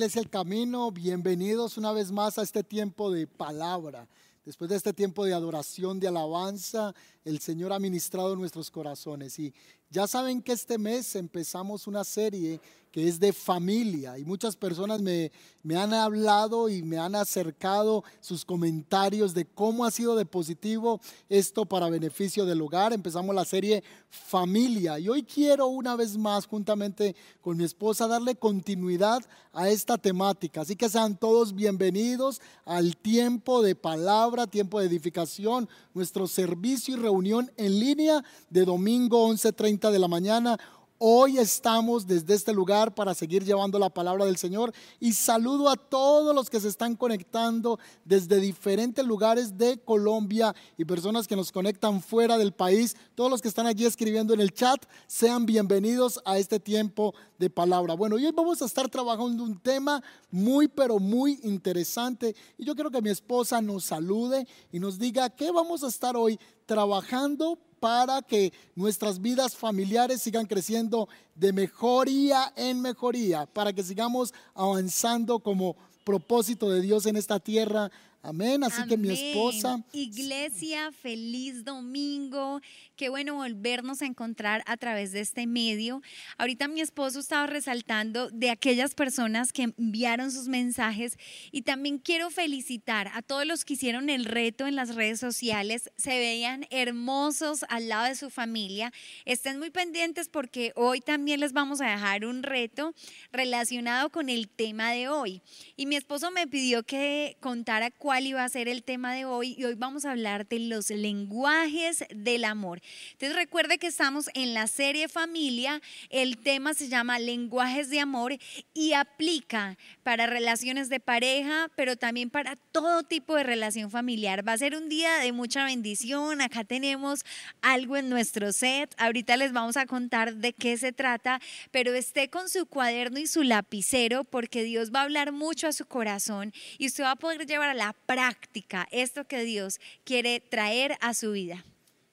Iglesia El Camino, bienvenidos una vez más a este tiempo de palabra. Después de este tiempo de adoración, de alabanza, el Señor ha ministrado nuestros corazones. Y ya saben que este mes empezamos una serie que es de familia y muchas personas me, me, han hablado y me han acercado sus comentarios de cómo ha sido de positivo esto para beneficio del hogar. Empezamos la serie familia y hoy quiero una vez más juntamente con mi esposa darle continuidad a esta temática. Así que sean todos bienvenidos al tiempo de palabra, tiempo de edificación, nuestro servicio y reunión en línea de domingo 11.30 de la mañana Hoy estamos desde este lugar para seguir llevando la palabra del Señor y saludo a todos los que se están conectando desde diferentes lugares de Colombia y personas que nos conectan fuera del país. Todos los que están allí escribiendo en el chat, sean bienvenidos a este tiempo de palabra. Bueno, hoy vamos a estar trabajando un tema muy, pero muy interesante y yo quiero que mi esposa nos salude y nos diga qué vamos a estar hoy trabajando para que nuestras vidas familiares sigan creciendo de mejoría en mejoría, para que sigamos avanzando como propósito de Dios en esta tierra Amén. Así que mi esposa. Iglesia, feliz domingo. Qué bueno volvernos a encontrar a través de este medio. Ahorita mi esposo estaba resaltando de aquellas personas que enviaron sus mensajes y también quiero felicitar a todos los que hicieron el reto en las redes sociales. Se veían hermosos al lado de su familia. Estén muy pendientes porque hoy también les vamos a dejar un reto relacionado con el tema de hoy. Y mi esposo me pidió que contara cuál cuál iba a ser el tema de hoy y hoy vamos a hablar de los lenguajes del amor. Entonces recuerde que estamos en la serie familia, el tema se llama lenguajes de amor y aplica para relaciones de pareja, pero también para todo tipo de relación familiar. Va a ser un día de mucha bendición, acá tenemos algo en nuestro set, ahorita les vamos a contar de qué se trata, pero esté con su cuaderno y su lapicero porque Dios va a hablar mucho a su corazón y usted va a poder llevar a la práctica esto que Dios quiere traer a su vida?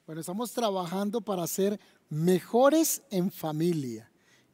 Bueno, estamos trabajando para ser mejores en familia.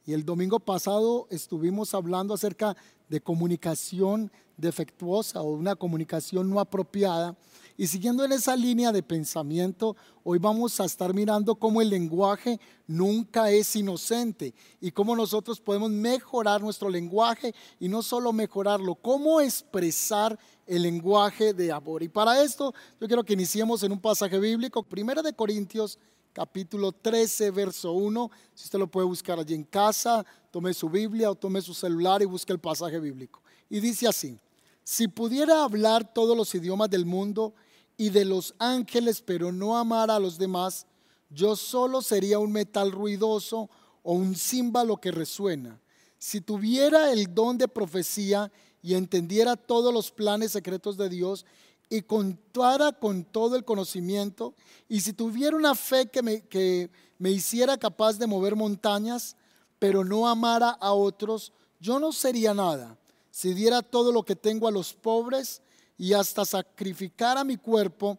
Y el domingo pasado estuvimos hablando acerca de comunicación defectuosa o una comunicación no apropiada. Y siguiendo en esa línea de pensamiento, hoy vamos a estar mirando cómo el lenguaje nunca es inocente y cómo nosotros podemos mejorar nuestro lenguaje y no solo mejorarlo, cómo expresar el lenguaje de amor. Y para esto yo quiero que iniciemos en un pasaje bíblico, Primera de Corintios capítulo 13, verso 1. Si usted lo puede buscar allí en casa, tome su Biblia o tome su celular y busque el pasaje bíblico. Y dice así, si pudiera hablar todos los idiomas del mundo y de los ángeles, pero no amar a los demás, yo solo sería un metal ruidoso o un címbalo que resuena. Si tuviera el don de profecía y entendiera todos los planes secretos de Dios y contara con todo el conocimiento, y si tuviera una fe que me, que me hiciera capaz de mover montañas, pero no amara a otros, yo no sería nada. Si diera todo lo que tengo a los pobres, y hasta sacrificar a mi cuerpo,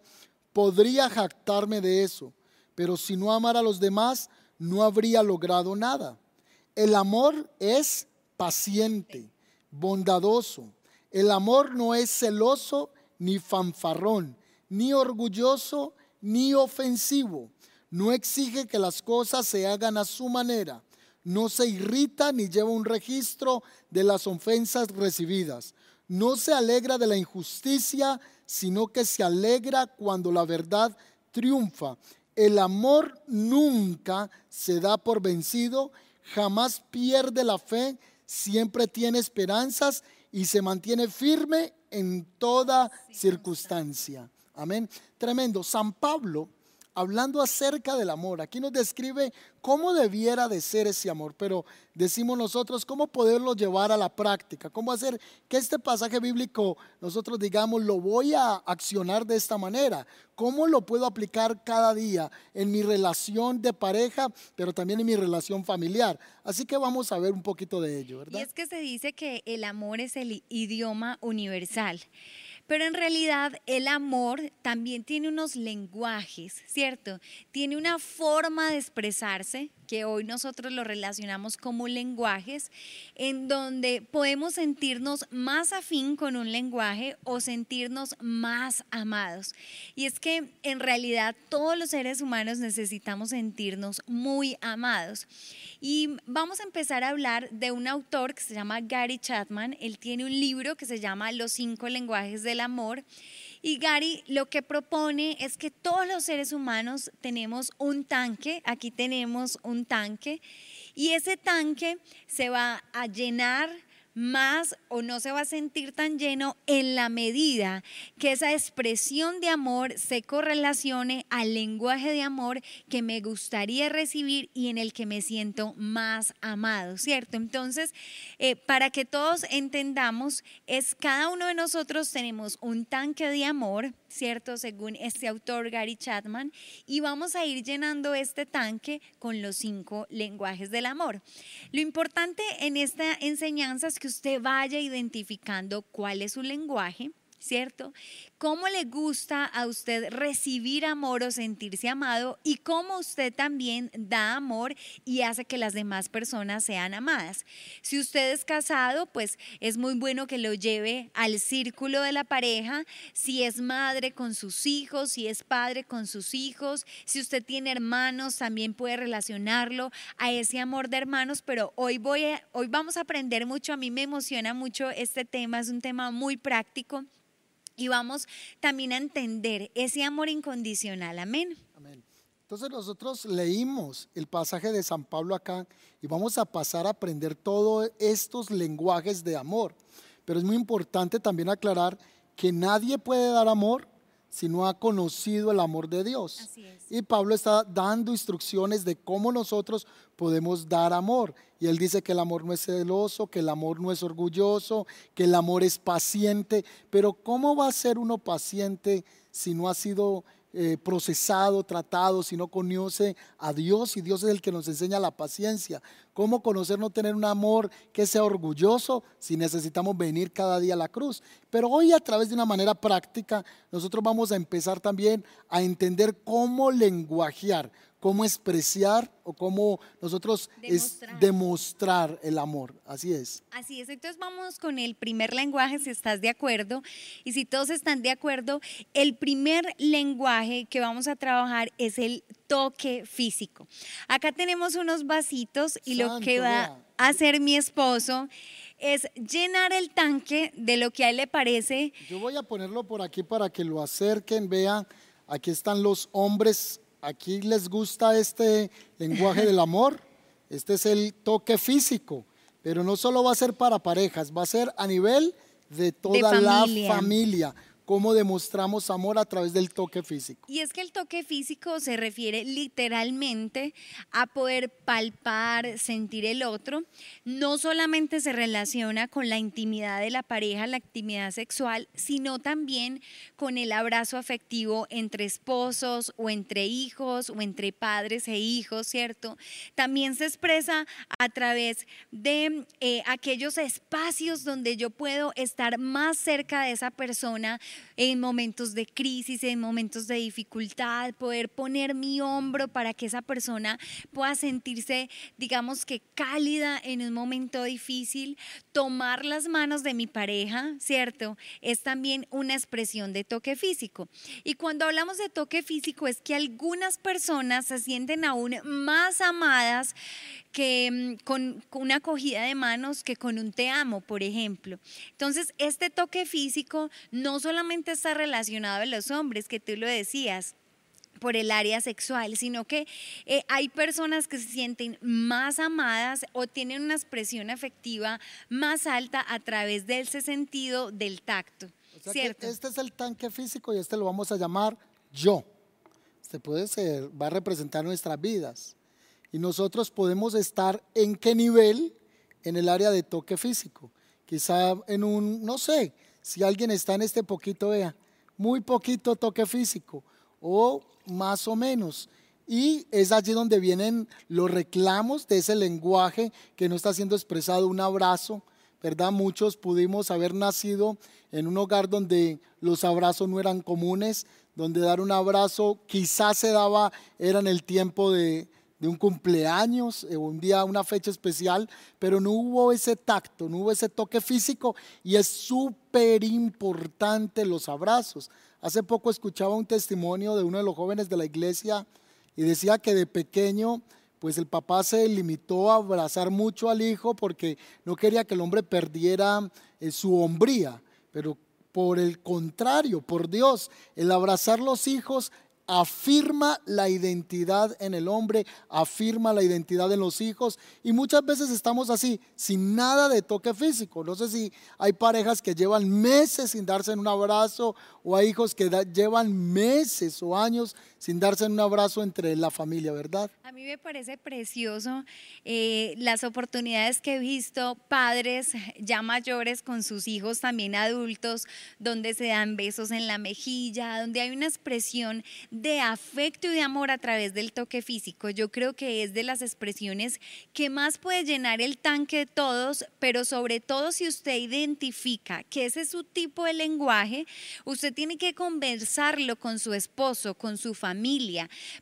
podría jactarme de eso. Pero si no amara a los demás, no habría logrado nada. El amor es paciente, bondadoso. El amor no es celoso ni fanfarrón, ni orgulloso, ni ofensivo. No exige que las cosas se hagan a su manera. No se irrita ni lleva un registro de las ofensas recibidas no se alegra de la injusticia, sino que se alegra cuando la verdad triunfa. El amor nunca se da por vencido, jamás pierde la fe, siempre tiene esperanzas y se mantiene firme en toda circunstancia. Amén. Tremendo. San Pablo hablando acerca del amor. Aquí nos describe cómo debiera de ser ese amor, pero decimos nosotros cómo poderlo llevar a la práctica, cómo hacer que este pasaje bíblico nosotros digamos lo voy a accionar de esta manera, cómo lo puedo aplicar cada día en mi relación de pareja, pero también en mi relación familiar. Así que vamos a ver un poquito de ello, ¿verdad? Y es que se dice que el amor es el idioma universal. Pero en realidad el amor también tiene unos lenguajes, ¿cierto? Tiene una forma de expresarse que hoy nosotros lo relacionamos como lenguajes, en donde podemos sentirnos más afín con un lenguaje o sentirnos más amados. Y es que en realidad todos los seres humanos necesitamos sentirnos muy amados. Y vamos a empezar a hablar de un autor que se llama Gary Chapman. Él tiene un libro que se llama Los cinco lenguajes del amor. Y Gary lo que propone es que todos los seres humanos tenemos un tanque, aquí tenemos un tanque, y ese tanque se va a llenar más o no se va a sentir tan lleno en la medida que esa expresión de amor se correlacione al lenguaje de amor que me gustaría recibir y en el que me siento más amado, ¿cierto? Entonces, eh, para que todos entendamos, es cada uno de nosotros tenemos un tanque de amor, ¿cierto? Según este autor Gary Chapman, y vamos a ir llenando este tanque con los cinco lenguajes del amor. Lo importante en esta enseñanza es que usted vaya identificando cuál es su lenguaje, ¿cierto? cómo le gusta a usted recibir amor o sentirse amado y cómo usted también da amor y hace que las demás personas sean amadas. Si usted es casado, pues es muy bueno que lo lleve al círculo de la pareja, si es madre con sus hijos, si es padre con sus hijos, si usted tiene hermanos, también puede relacionarlo a ese amor de hermanos, pero hoy voy hoy vamos a aprender mucho, a mí me emociona mucho este tema, es un tema muy práctico y vamos también a entender ese amor incondicional. Amén. Amén. Entonces nosotros leímos el pasaje de San Pablo acá y vamos a pasar a aprender todos estos lenguajes de amor. Pero es muy importante también aclarar que nadie puede dar amor si no ha conocido el amor de Dios. Así es. Y Pablo está dando instrucciones de cómo nosotros podemos dar amor. Y él dice que el amor no es celoso, que el amor no es orgulloso, que el amor es paciente. Pero ¿cómo va a ser uno paciente si no ha sido eh, procesado, tratado, si no conoce a Dios y Dios es el que nos enseña la paciencia. ¿Cómo conocer no tener un amor que sea orgulloso si necesitamos venir cada día a la cruz? Pero hoy a través de una manera práctica nosotros vamos a empezar también a entender cómo lenguajear, cómo expresar o cómo nosotros demostrar. demostrar el amor. Así es. Así es. Entonces vamos con el primer lenguaje, si estás de acuerdo. Y si todos están de acuerdo, el primer lenguaje que vamos a trabajar es el toque físico. Acá tenemos unos vasitos y lo que va a hacer mi esposo es llenar el tanque de lo que a él le parece. Yo voy a ponerlo por aquí para que lo acerquen, vean, aquí están los hombres aquí les gusta este lenguaje del amor, este es el toque físico, pero no solo va a ser para parejas, va a ser a nivel de toda la familia cómo demostramos amor a través del toque físico. Y es que el toque físico se refiere literalmente a poder palpar, sentir el otro. No solamente se relaciona con la intimidad de la pareja, la intimidad sexual, sino también con el abrazo afectivo entre esposos o entre hijos o entre padres e hijos, ¿cierto? También se expresa a través de eh, aquellos espacios donde yo puedo estar más cerca de esa persona en momentos de crisis, en momentos de dificultad, poder poner mi hombro para que esa persona pueda sentirse, digamos que cálida en un momento difícil, tomar las manos de mi pareja, ¿cierto? Es también una expresión de toque físico. Y cuando hablamos de toque físico es que algunas personas se sienten aún más amadas que mm, con, una acogida de manos que con un te amo, por ejemplo. Entonces, este toque físico no solamente está relacionado a los hombres, que tú lo decías, por el área sexual, sino que eh, hay personas que se sienten más amadas o tienen una expresión afectiva más alta a través de ese sentido del tacto. ¿cierto? este es el tanque físico y este lo vamos a llamar yo. Este puede ser, va a representar nuestras vidas y nosotros podemos estar en qué nivel en el área de toque físico. Quizá en un, no sé, si alguien está en este poquito, vea, muy poquito toque físico o más o menos. Y es allí donde vienen los reclamos de ese lenguaje que no está siendo expresado, un abrazo, ¿verdad? Muchos pudimos haber nacido en un hogar donde los abrazos no eran comunes, donde dar un abrazo quizás se daba, era en el tiempo de, un cumpleaños, eh, un día, una fecha especial, pero no hubo ese tacto, no hubo ese toque físico y es súper importante los abrazos. Hace poco escuchaba un testimonio de uno de los jóvenes de la iglesia y decía que de pequeño pues el papá se limitó a abrazar mucho al hijo porque no quería que el hombre perdiera eh, su hombría, pero por el contrario, por Dios, el abrazar los hijos afirma la identidad en el hombre, afirma la identidad en los hijos y muchas veces estamos así, sin nada de toque físico. No sé si hay parejas que llevan meses sin darse un abrazo o hay hijos que llevan meses o años sin darse un abrazo entre la familia, ¿verdad? A mí me parece precioso eh, las oportunidades que he visto, padres ya mayores con sus hijos también adultos, donde se dan besos en la mejilla, donde hay una expresión de afecto y de amor a través del toque físico. Yo creo que es de las expresiones que más puede llenar el tanque de todos, pero sobre todo si usted identifica que ese es su tipo de lenguaje, usted tiene que conversarlo con su esposo, con su familia,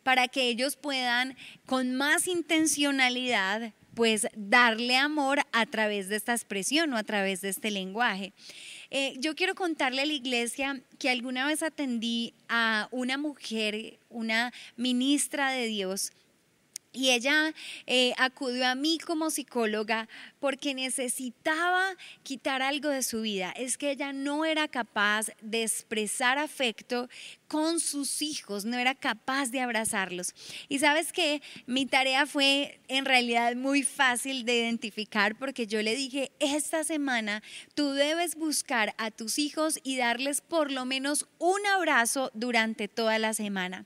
para que ellos puedan con más intencionalidad pues darle amor a través de esta expresión o a través de este lenguaje. Eh, yo quiero contarle a la iglesia que alguna vez atendí a una mujer, una ministra de Dios, y ella eh, acudió a mí como psicóloga porque necesitaba quitar algo de su vida. Es que ella no era capaz de expresar afecto con sus hijos, no era capaz de abrazarlos. Y sabes que mi tarea fue en realidad muy fácil de identificar porque yo le dije, esta semana tú debes buscar a tus hijos y darles por lo menos un abrazo durante toda la semana.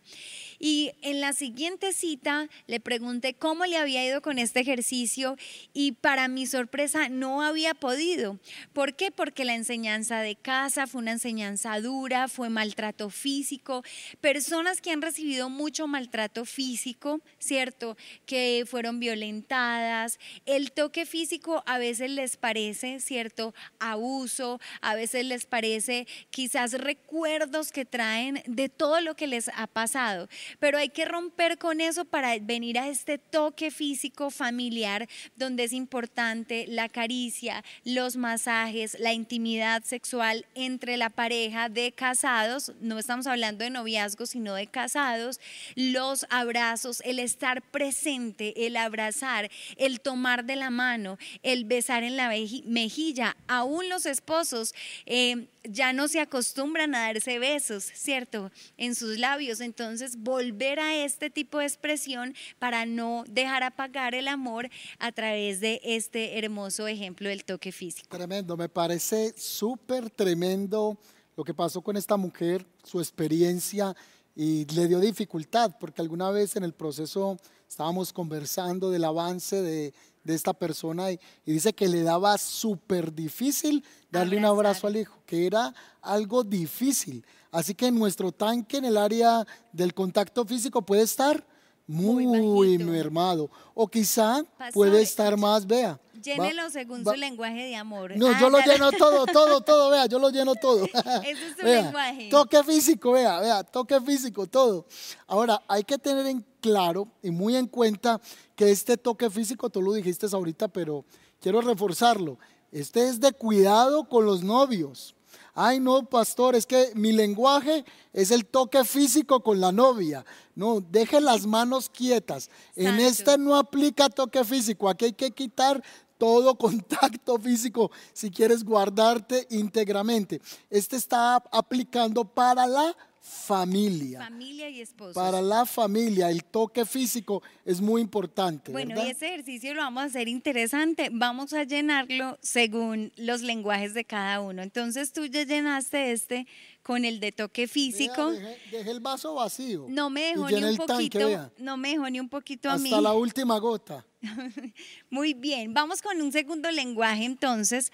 Y en la siguiente cita le pregunté cómo le había ido con este ejercicio y para mi sorpresa no había podido. ¿Por qué? Porque la enseñanza de casa fue una enseñanza dura, fue maltrato físico, personas que han recibido mucho maltrato físico, ¿cierto? Que fueron violentadas. El toque físico a veces les parece, ¿cierto? Abuso, a veces les parece quizás recuerdos que traen de todo lo que les ha pasado pero hay que romper con eso para venir a este toque físico familiar donde es importante la caricia, los masajes, la intimidad sexual entre la pareja de casados, no estamos hablando de noviazgo, sino de casados, los abrazos, el estar presente, el abrazar, el tomar de la mano, el besar en la mejilla, aún los esposos. Eh, ya no se acostumbran a darse besos, ¿cierto? En sus labios. Entonces, volver a este tipo de expresión para no dejar apagar el amor a través de este hermoso ejemplo del toque físico. Tremendo, me parece súper tremendo lo que pasó con esta mujer, su experiencia y le dio dificultad porque alguna vez en el proceso estábamos conversando del avance de, de esta persona y, dice que le daba súper difícil darle un abrazo al hijo, que era algo difícil. Así que nuestro tanque en el área del contacto físico puede estar muy, mermado o quizá puede estar más, vea. Llénelo según su lenguaje de amor. No, yo lo lleno todo, todo, todo, vea, yo lo lleno todo. Ese es su lenguaje. Toque físico, vea, vea, toque físico, todo. Ahora, hay que tener en claro y muy en cuenta que este toque físico, tú lo dijiste ahorita, pero quiero reforzarlo. Este es de cuidado con los novios. Ay, no, pastor, es que mi lenguaje es el toque físico con la novia. No, deje las manos quietas. En este no aplica toque físico. Aquí hay que quitar todo contacto físico si quieres guardarte íntegramente. Este está aplicando para la familia. Familia y esposo. Para la familia, el toque físico es muy importante. Bueno, y ese ejercicio lo vamos a hacer interesante. Vamos a llenarlo según los lenguajes de cada uno. Entonces tú ya llenaste este con el de toque físico. dejé, el vaso vacío. No me dejó ni un poquito. no me dejó ni un poquito a mí. Hasta la última gota. Muy bien, vamos con un segundo lenguaje entonces.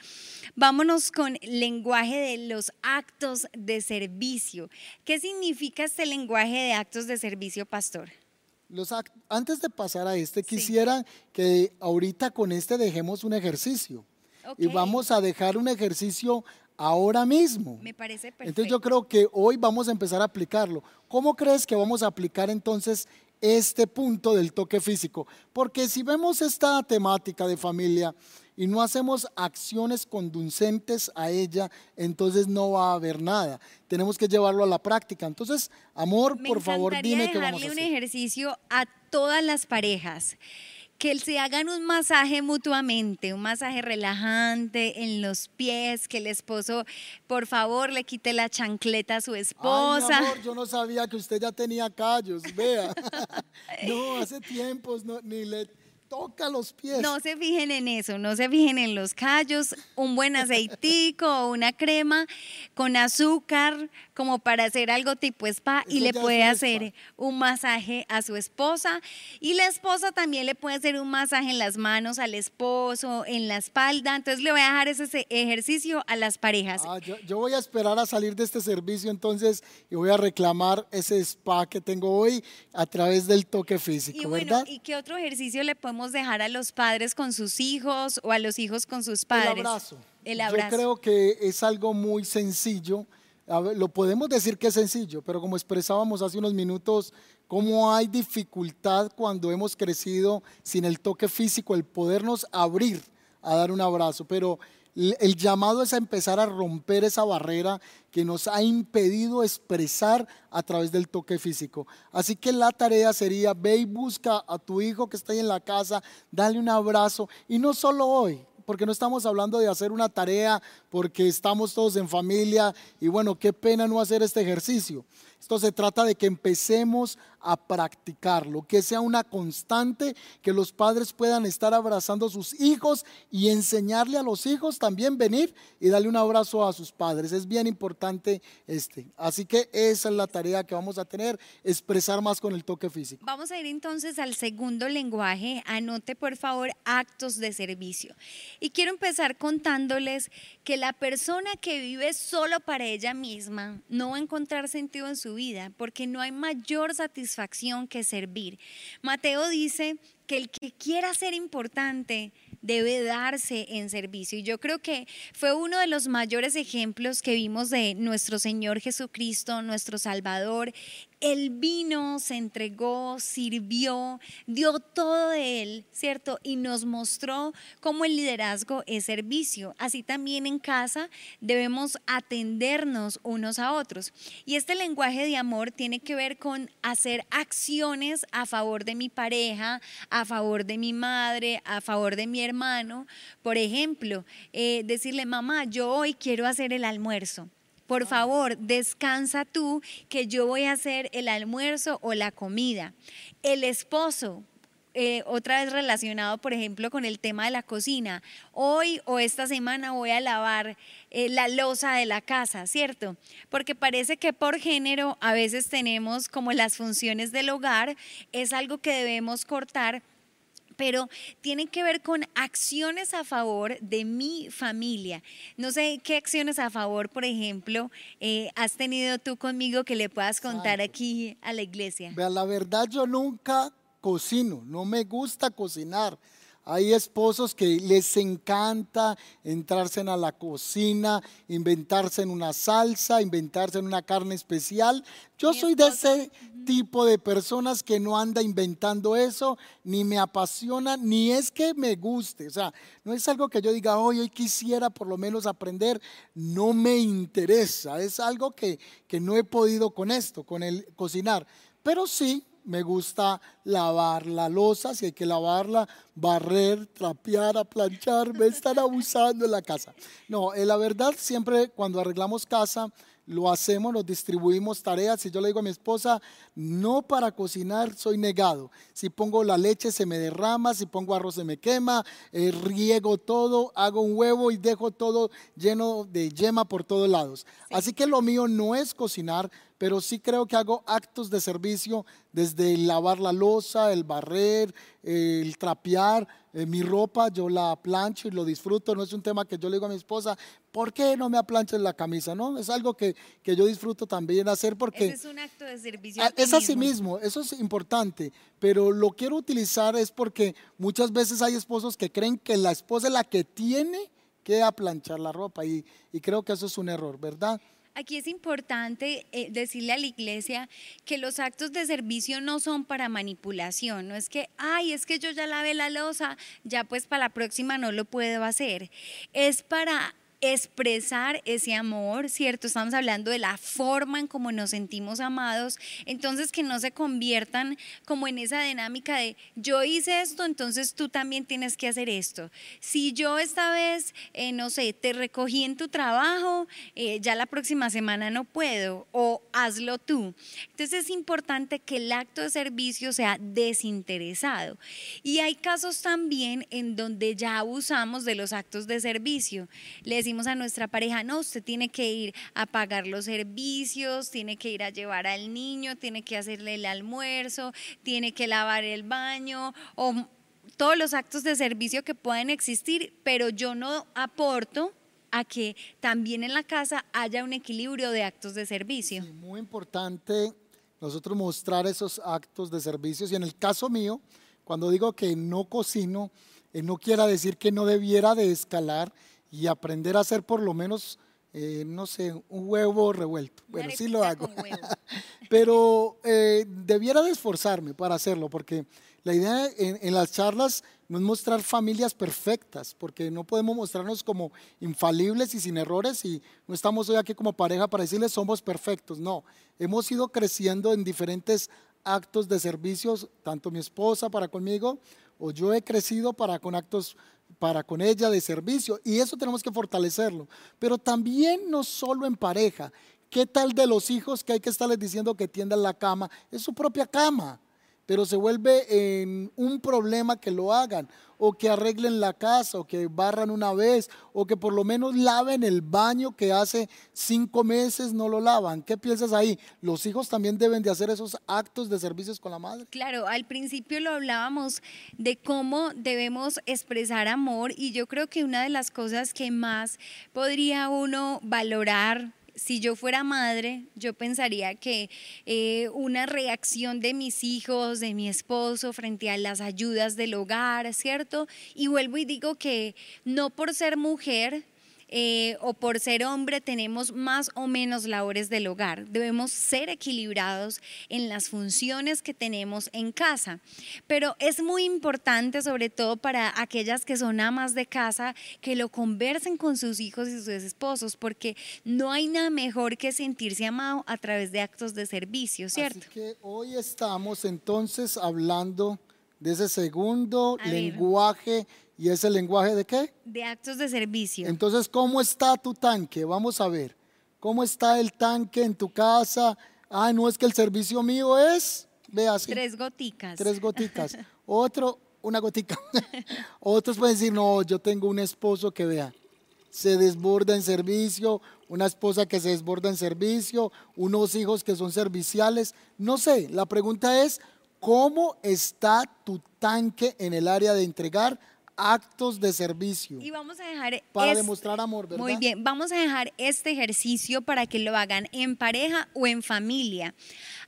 Vámonos con lenguaje de los actos de servicio. ¿Qué significa este lenguaje de actos de servicio, pastor? Los antes de pasar a este, quisiera que ahorita con este dejemos un ejercicio. Y vamos a dejar un ejercicio ahora mismo. Me parece perfecto. Entonces yo creo que hoy vamos a empezar a aplicarlo. ¿Cómo crees que vamos a aplicar entonces este punto del toque físico. Porque si vemos esta temática de familia y no hacemos acciones conducentes a ella, entonces no va a haber nada. Tenemos que llevarlo a la práctica. Entonces, amor, por favor, dime qué vamos a hacer. un ejercicio a todas las parejas que se hagan un masaje mutuamente, un masaje relajante en los pies, que el esposo, por favor, le quite la chancleta a su esposa. Ay, amor, yo no sabía que usted ya tenía callos, vea. no, hace tiempos no, ni le toca los pies. No se fijen en eso, no se fijen en los callos, un buen aceitico o una crema con azúcar como para hacer algo tipo spa y le puede hacer un masaje a su esposa y la esposa también le puede hacer un masaje en las manos al esposo, en la espalda. Entonces le voy a dejar ese ejercicio a las parejas. Ah, yo, voy a esperar a salir de este servicio entonces y voy a reclamar ese spa que tengo hoy a través del toque físico, y ¿verdad? ¿Y qué otro ejercicio le podemos dejar a los padres con sus hijos o a los hijos con sus padres? El abrazo. El abrazo. Yo creo que es algo muy sencillo. Lo podemos decir que es sencillo, pero como expresábamos hace unos minutos, cómo hay dificultad cuando hemos crecido sin el toque físico, el podernos abrir a dar un abrazo. Pero el llamado es a empezar a romper esa barrera que nos ha impedido expresar a través del toque físico. Así que la tarea sería, ve y busca a tu hijo que está ahí en la casa, dale un abrazo y no solo hoy, porque no estamos hablando de hacer una tarea porque estamos todos en familia y bueno, qué pena no hacer este ejercicio. Esto se trata de que empecemos a practicarlo, que sea una constante, que los padres puedan estar abrazando a sus hijos y enseñarle a los hijos también venir y darle un abrazo a sus padres. Es bien importante este. Así que esa es la tarea que vamos a tener, expresar más con el toque físico. Vamos a ir entonces al segundo lenguaje. Anote por favor actos de servicio. Y quiero empezar contándoles que la persona que vive solo para ella misma no va a encontrar sentido en su vida porque no hay mayor satisfacción que servir. Mateo dice que el que quiera ser importante debe darse en servicio. Y yo creo que fue uno de los mayores ejemplos que vimos de nuestro Señor Jesucristo, nuestro Salvador, él vino, se entregó, sirvió, dio todo de Él, ¿cierto? Y nos mostró cómo el liderazgo es servicio. Así también en casa debemos atendernos unos a otros. Y este lenguaje de amor tiene que ver con hacer acciones a favor de mi pareja, a favor de mi madre, a favor de mi hermano. Por ejemplo, eh, decirle, mamá, yo hoy quiero hacer el almuerzo por favor, descansa tú que yo voy a hacer el almuerzo o la comida. El esposo, eh, otra vez relacionado, por ejemplo, con el tema de la cocina. Hoy o esta semana voy a lavar eh, la losa de la casa, ¿cierto? Porque parece que por género a veces tenemos como las funciones del hogar, es algo que debemos cortar pero tienen que ver con acciones a favor de mi familia. No sé qué acciones a favor, por ejemplo, eh, has tenido tú conmigo que le puedas contar aquí a la iglesia. Vea, la verdad yo nunca cocino, no me gusta cocinar. Hay esposos que les encanta entrarse a la cocina, inventarse en una salsa, inventarse en una carne especial. Yo soy de ese tipo de personas que no anda inventando eso, ni me apasiona, ni es que me guste. O sea, no es algo que yo diga, hoy, hoy quisiera por lo menos aprender. No me interesa. Es algo que, que no he podido con esto, con el cocinar. Pero sí, me gusta lavar la losa, si hay que lavarla, barrer, trapear, aplanchar, me están abusando en la casa. No, eh, la verdad siempre cuando arreglamos casa, lo hacemos, nos distribuimos tareas. Si yo le digo a mi esposa, no para cocinar soy negado. Si pongo la leche se me derrama, si pongo arroz se me quema, eh, riego todo, hago un huevo y dejo todo lleno de yema por todos lados. Así que lo mío no es cocinar, pero sí creo que hago actos de servicio desde lavar la losa, el barrer, el trapear, eh, mi ropa, yo la plancho y lo disfruto. No es un tema que yo le digo a mi esposa, ¿por qué no me aplanches la camisa? No, es algo que, que yo disfruto también hacer porque... Ese es un acto de servicio. es así mismo, eso es importante, pero lo quiero utilizar es porque muchas veces hay esposos que creen que la esposa es la que tiene que aplanchar la ropa y, y creo que eso es un error, ¿verdad? Aquí es importante eh, decirle a la iglesia que los actos de servicio no son para manipulación, no es que, ay, es que yo ya lavé la losa, ya pues para la próxima no lo puedo hacer. Es para expresar ese amor, ¿cierto? Estamos hablando de la forma en cómo nos sentimos amados, entonces que no se conviertan como en esa dinámica de yo hice esto, entonces tú también tienes que hacer esto. Si yo esta vez, eh, no sé, te recogí en tu trabajo, eh, ya la próxima semana no puedo, o hazlo tú. Entonces es importante que el acto de servicio sea desinteresado. Y hay casos también en donde ya abusamos de los actos de servicio. Le a nuestra pareja, no, usted tiene que ir a pagar los servicios, tiene que ir a llevar al niño, tiene que hacerle el almuerzo, tiene que lavar el baño o todos los actos de servicio que pueden existir, pero yo no aporto a que también en la casa haya un equilibrio de actos de servicio. muy importante nosotros mostrar esos actos de servicio. Y en el caso mío, cuando digo que no cocino, eh, no quiera decir que no debiera de escalar y aprender a hacer por lo menos, eh, no sé, un huevo revuelto. Bueno, sí lo hago. Pero eh, debiera de esforzarme para hacerlo, porque la idea en, las charlas no es mostrar familias perfectas, porque no podemos mostrarnos como infalibles y sin errores y no estamos hoy aquí como pareja para decirles somos perfectos. No, hemos ido creciendo en diferentes actos de servicios, tanto mi esposa para conmigo, o yo he crecido para con actos para con ella de servicio y eso tenemos que fortalecerlo. Pero también no solo en pareja. ¿Qué tal de los hijos que hay que estarles diciendo que tiendan la cama? Es su propia cama pero se vuelve en un problema que lo hagan, o que arreglen la casa, o que barran una vez, o que por lo menos laven el baño que hace cinco meses no lo lavan. ¿Qué piensas ahí? ¿Los hijos también deben de hacer esos actos de servicios con la madre? Claro, al principio lo hablábamos de cómo debemos expresar amor y yo creo que una de las cosas que más podría uno valorar si yo fuera madre, yo pensaría que eh, una reacción de mis hijos, de mi esposo frente a las ayudas del hogar, ¿cierto? Y vuelvo y digo que no por ser mujer eh, o por ser hombre tenemos más o menos labores del hogar. Debemos ser equilibrados en las funciones que tenemos en casa. Pero es muy importante, sobre todo para aquellas que son amas de casa, que lo conversen con sus hijos y sus esposos, porque no hay nada mejor que sentirse amado a través de actos de servicio, ¿cierto? Así que hoy estamos entonces hablando de ese segundo lenguaje ¿Y ese lenguaje de qué? De actos de servicio. Entonces, ¿cómo está tu tanque? Vamos a ver. ¿Cómo está el tanque en tu casa? Ah, no es que el servicio mío es, ve así. Tres goticas. Tres goticas. Otro, una gotica. Otros pueden decir, no, yo tengo un esposo que vea, se desborda en servicio, una esposa que se desborda en servicio, unos hijos que son serviciales. No sé, la pregunta es, ¿cómo está tu tanque en el área de entregar actos de servicio. Y vamos a dejar para demostrar amor, ¿verdad? Muy bien, vamos a dejar este ejercicio para que lo hagan en pareja o en familia.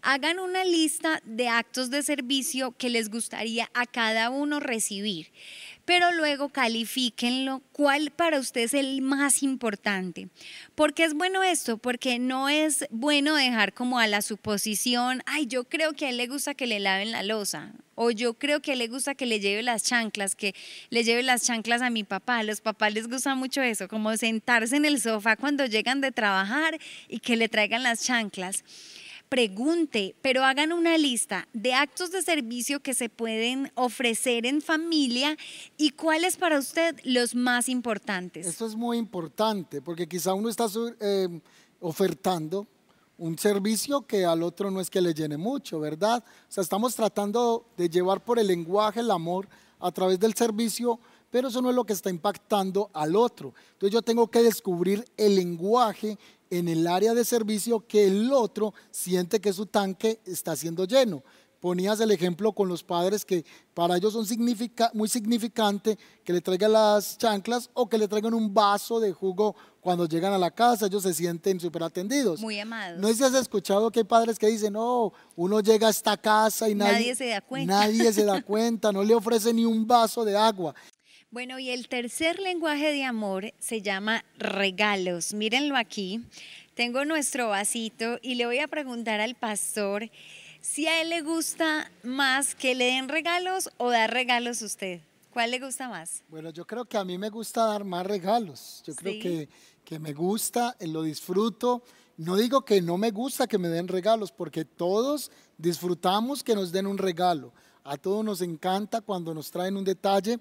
Hagan una lista de actos de servicio que les gustaría a cada uno recibir pero luego califíquenlo cuál para usted es el más importante. ¿Por qué es bueno esto? Porque no es bueno dejar como a la suposición, ay, yo creo que a él le gusta que le laven la losa, o yo creo que a él le gusta que le lleve las chanclas, que le lleve las chanclas a mi papá. A los papás les gusta mucho eso, como sentarse en el sofá cuando llegan de trabajar y que le traigan las chanclas pregunte, pero hagan una lista de actos de servicio que se pueden ofrecer en familia y cuáles para usted los más importantes. Esto es muy importante porque quizá uno está eh, ofertando un servicio que al otro no es que le llene mucho, ¿verdad? O sea, estamos tratando de llevar por el lenguaje el amor a través del servicio, pero eso no es lo que está impactando al otro. Entonces yo tengo que descubrir el lenguaje en el área de servicio que el otro siente que su tanque está siendo lleno. Ponías el ejemplo con los padres que para ellos son muy significante que le traigan las chanclas o que le traigan un vaso de jugo cuando llegan a la casa, ellos se sienten súper atendidos. Muy amados. No sé si has escuchado que hay padres que dicen, no, uno llega a esta casa y nadie, nadie se da cuenta. Nadie se da cuenta, no le ofrece ni un vaso de agua. Bueno, y el tercer lenguaje de amor se llama regalos. Mírenlo aquí. tengo nuestro vasito y le voy a preguntar al pastor si a él le gusta más que le den regalos o dar regalos a usted. ¿Cuál le gusta más? Bueno, yo creo que a mí me gusta dar más regalos. Yo creo que, que me gusta, eh, lo disfruto. No digo que no me gusta que me den regalos, porque todos disfrutamos que nos den un regalo. A todos nos encanta cuando nos traen un detalle,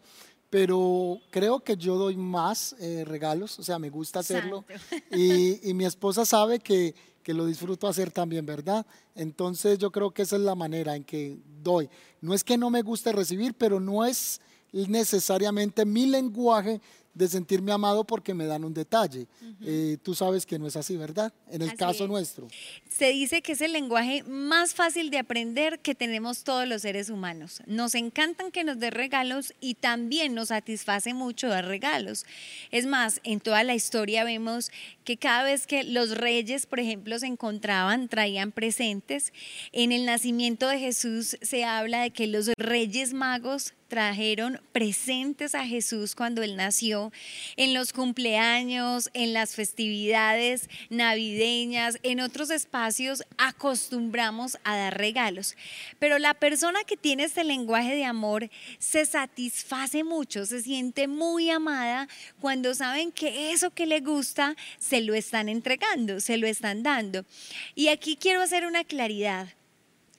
pero creo que yo doy más eh, regalos, o sea, me gusta hacerlo. Y, y, mi esposa sabe que, que lo disfruto hacer también, ¿verdad? Entonces yo creo que esa es la manera en que doy. No es que no me guste recibir, pero no es necesariamente mi lenguaje de sentirme amado porque me dan un detalle. Eh, tú sabes que no es así, ¿verdad? En el caso nuestro. Se dice que es el lenguaje más fácil de aprender que tenemos todos los seres humanos. Nos encantan que nos dé regalos y también nos satisface mucho dar regalos. Es más, en toda la historia vemos que cada vez que los reyes, por ejemplo, se encontraban, traían presentes. En el nacimiento de Jesús se habla de que los reyes magos trajeron presentes a Jesús cuando Él nació, en los cumpleaños, en las festividades navideñas, en otros espacios, acostumbramos a dar regalos. Pero la persona que tiene este lenguaje de amor se satisface mucho, se siente muy amada cuando saben que eso que le gusta se lo están entregando, se lo están dando. Y aquí quiero hacer una claridad.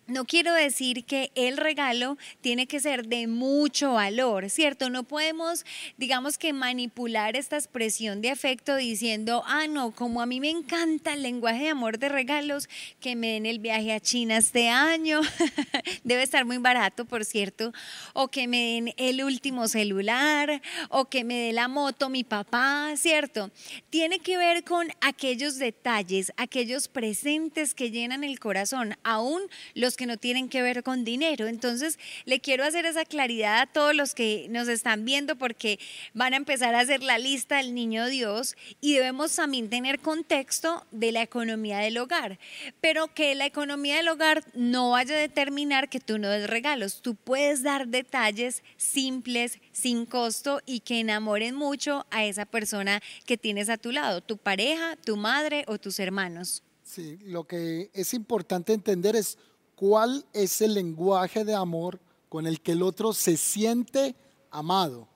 No quiero decir que el regalo tiene que ser de mucho valor, ¿cierto? No podemos, digamos que manipular esta expresión de afecto diciendo, ah, no, como a mí me encanta el lenguaje de amor de regalos, que me den el viaje a China este año, debe estar muy barato, por cierto, o que me den el último celular, o que me dé la moto mi papá, ¿cierto? Tiene que ver con aquellos detalles, aquellos presentes que llenan el corazón, aún los que no tienen que ver con dinero. Entonces, le quiero hacer esa claridad a todos los que nos están viendo porque van a empezar a hacer la lista del niño Dios y debemos también tener contexto de la economía del hogar, pero que la economía del hogar no vaya a determinar que tú no des regalos. Tú puedes dar detalles simples, sin costo y que enamoren mucho a esa persona que tienes a tu lado, tu pareja, tu madre o tus hermanos. Sí, lo que es importante entender es cuál es el lenguaje de amor con el que el otro se siente amado.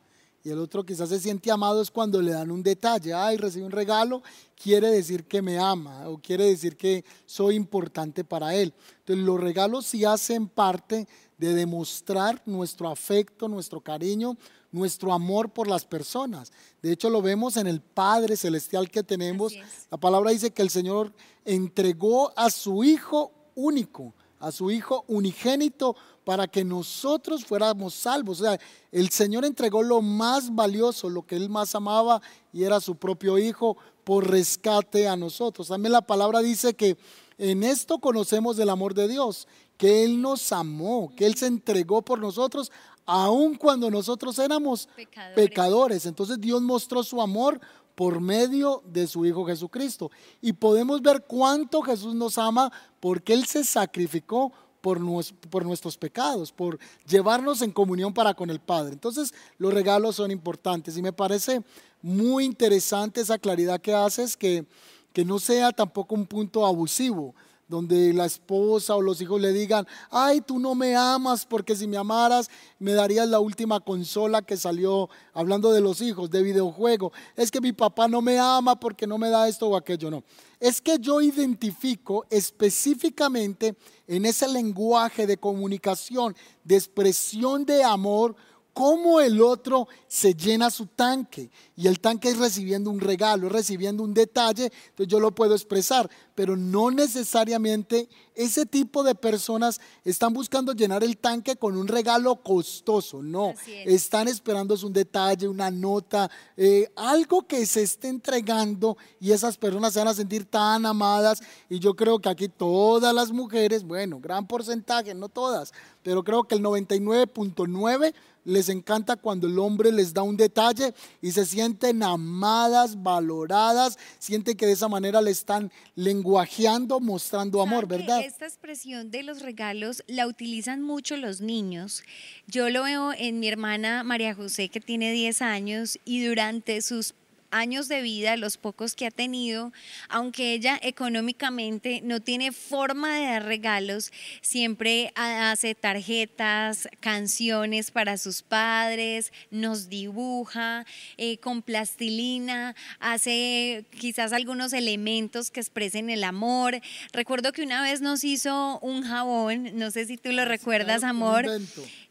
Y el otro quizás se siente amado es cuando le dan un detalle, ay, recibe un regalo, quiere decir que me ama o quiere decir que soy importante para él. Entonces los regalos sí hacen parte de demostrar nuestro afecto, nuestro cariño, nuestro amor por las personas. De hecho lo vemos en el Padre Celestial que tenemos. La palabra dice que el Señor entregó a su Hijo único a su Hijo unigénito para que nosotros fuéramos salvos. O sea, el Señor entregó lo más valioso, lo que Él más amaba, y era su propio Hijo, por rescate a nosotros. También la palabra dice que en esto conocemos el amor de Dios, que Él nos amó, que Él se entregó por nosotros, aun cuando nosotros éramos pecadores. pecadores. Entonces Dios mostró su amor por medio de su Hijo Jesucristo. Y podemos ver cuánto Jesús nos ama porque Él se sacrificó por, por, nuestros pecados, por llevarnos en comunión para con el Padre. Entonces los regalos son importantes y me parece muy interesante esa claridad que haces, que, que no sea tampoco un punto abusivo donde la esposa o los hijos le digan, ay, tú no me amas porque si me amaras me darías la última consola que salió, hablando de los hijos, de videojuego. Es que mi papá no me ama porque no me da esto o aquello, no. Es que yo identifico específicamente en ese lenguaje de comunicación, de expresión de amor, cómo el otro se llena su tanque. Y el tanque es recibiendo un regalo, es recibiendo un detalle, entonces yo lo puedo expresar. Pero no necesariamente ese tipo de personas están buscando llenar el tanque con un regalo costoso, no. Están esperando un detalle, una nota, eh, algo que se esté entregando y esas personas se van a sentir tan amadas. Y yo creo que aquí todas las mujeres, bueno, gran porcentaje, no todas, pero creo que el 99.9 les encanta cuando el hombre les da un detalle y se sienten amadas, valoradas, sienten que de esa manera le están lenguajeando, mostrando amor, ¿verdad? Esta expresión de los regalos la utilizan mucho los niños. Yo lo veo en mi hermana María José, que tiene 10 años, y durante sus años de vida, los pocos que ha tenido, aunque ella económicamente no tiene forma de dar regalos, siempre hace tarjetas, canciones para sus padres, nos dibuja eh, con plastilina, hace quizás algunos elementos que expresen el amor. Recuerdo que una vez nos hizo un jabón, no sé si tú lo recuerdas, amor.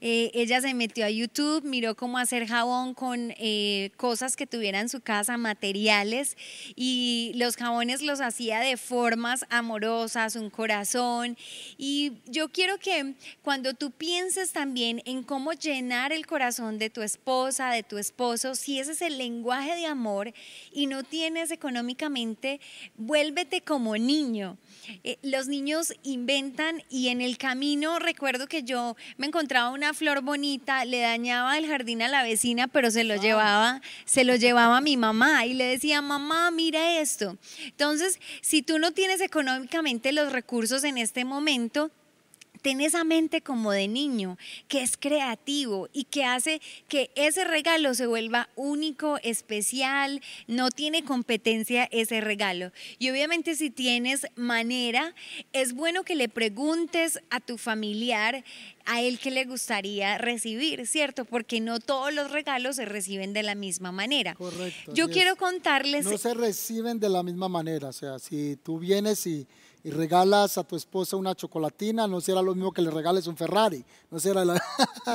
Eh, ella se metió a YouTube, miró cómo hacer jabón con eh, cosas que tuviera en su casa, materiales, y los jabones los hacía de formas amorosas, un corazón. Y yo quiero que cuando tú pienses también en cómo llenar el corazón de tu esposa, de tu esposo, si ese es el lenguaje de amor y no tienes económicamente, vuélvete como niño. Eh, los niños inventan y en el camino recuerdo que yo me encontraba una flor bonita, le dañaba el jardín a la vecina, pero se lo ah. llevaba, se lo llevaba a mi mamá y le decía, mamá, mira esto. Entonces, si tú no tienes económicamente los recursos en este momento, ten esa mente como de niño, que es creativo y que hace que ese regalo se vuelva único, especial, no tiene competencia ese regalo. Y obviamente si tienes manera, es bueno que le preguntes a tu familiar a él que le gustaría recibir, ¿cierto? Porque no todos los regalos se reciben de la misma manera. Correcto. Yo quiero contarles... No se reciben de la misma manera, o sea, si tú vienes y y regalas a tu esposa una chocolatina, no será lo mismo que le regales un Ferrari. No será la...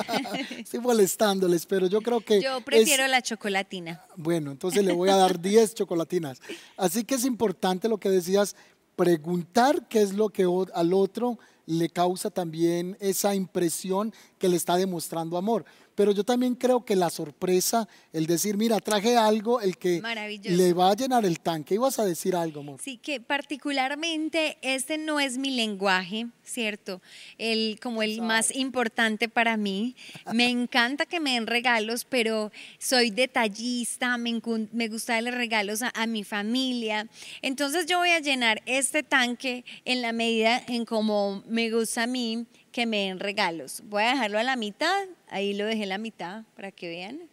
Estoy molestándoles, pero yo creo que... Yo prefiero la chocolatina. Bueno, entonces le voy a dar 10 chocolatinas. Así que es importante lo que decías, preguntar qué es lo que al otro le causa también esa impresión que le está demostrando amor. Pero yo también creo que la sorpresa, el decir, mira, traje algo, el que le va a llenar el tanque. ¿Ibas a decir algo, amor? Sí, que particularmente este no es mi lenguaje, ¿cierto? El, como el más importante para mí. Me encanta que me den regalos, pero soy detallista, me, me gusta darle regalos a, a mi familia. Entonces yo voy a llenar este tanque en la medida en como me gusta a mí que me den regalos. Voy a dejarlo a la mitad, ahí lo dejé a la mitad para que vean.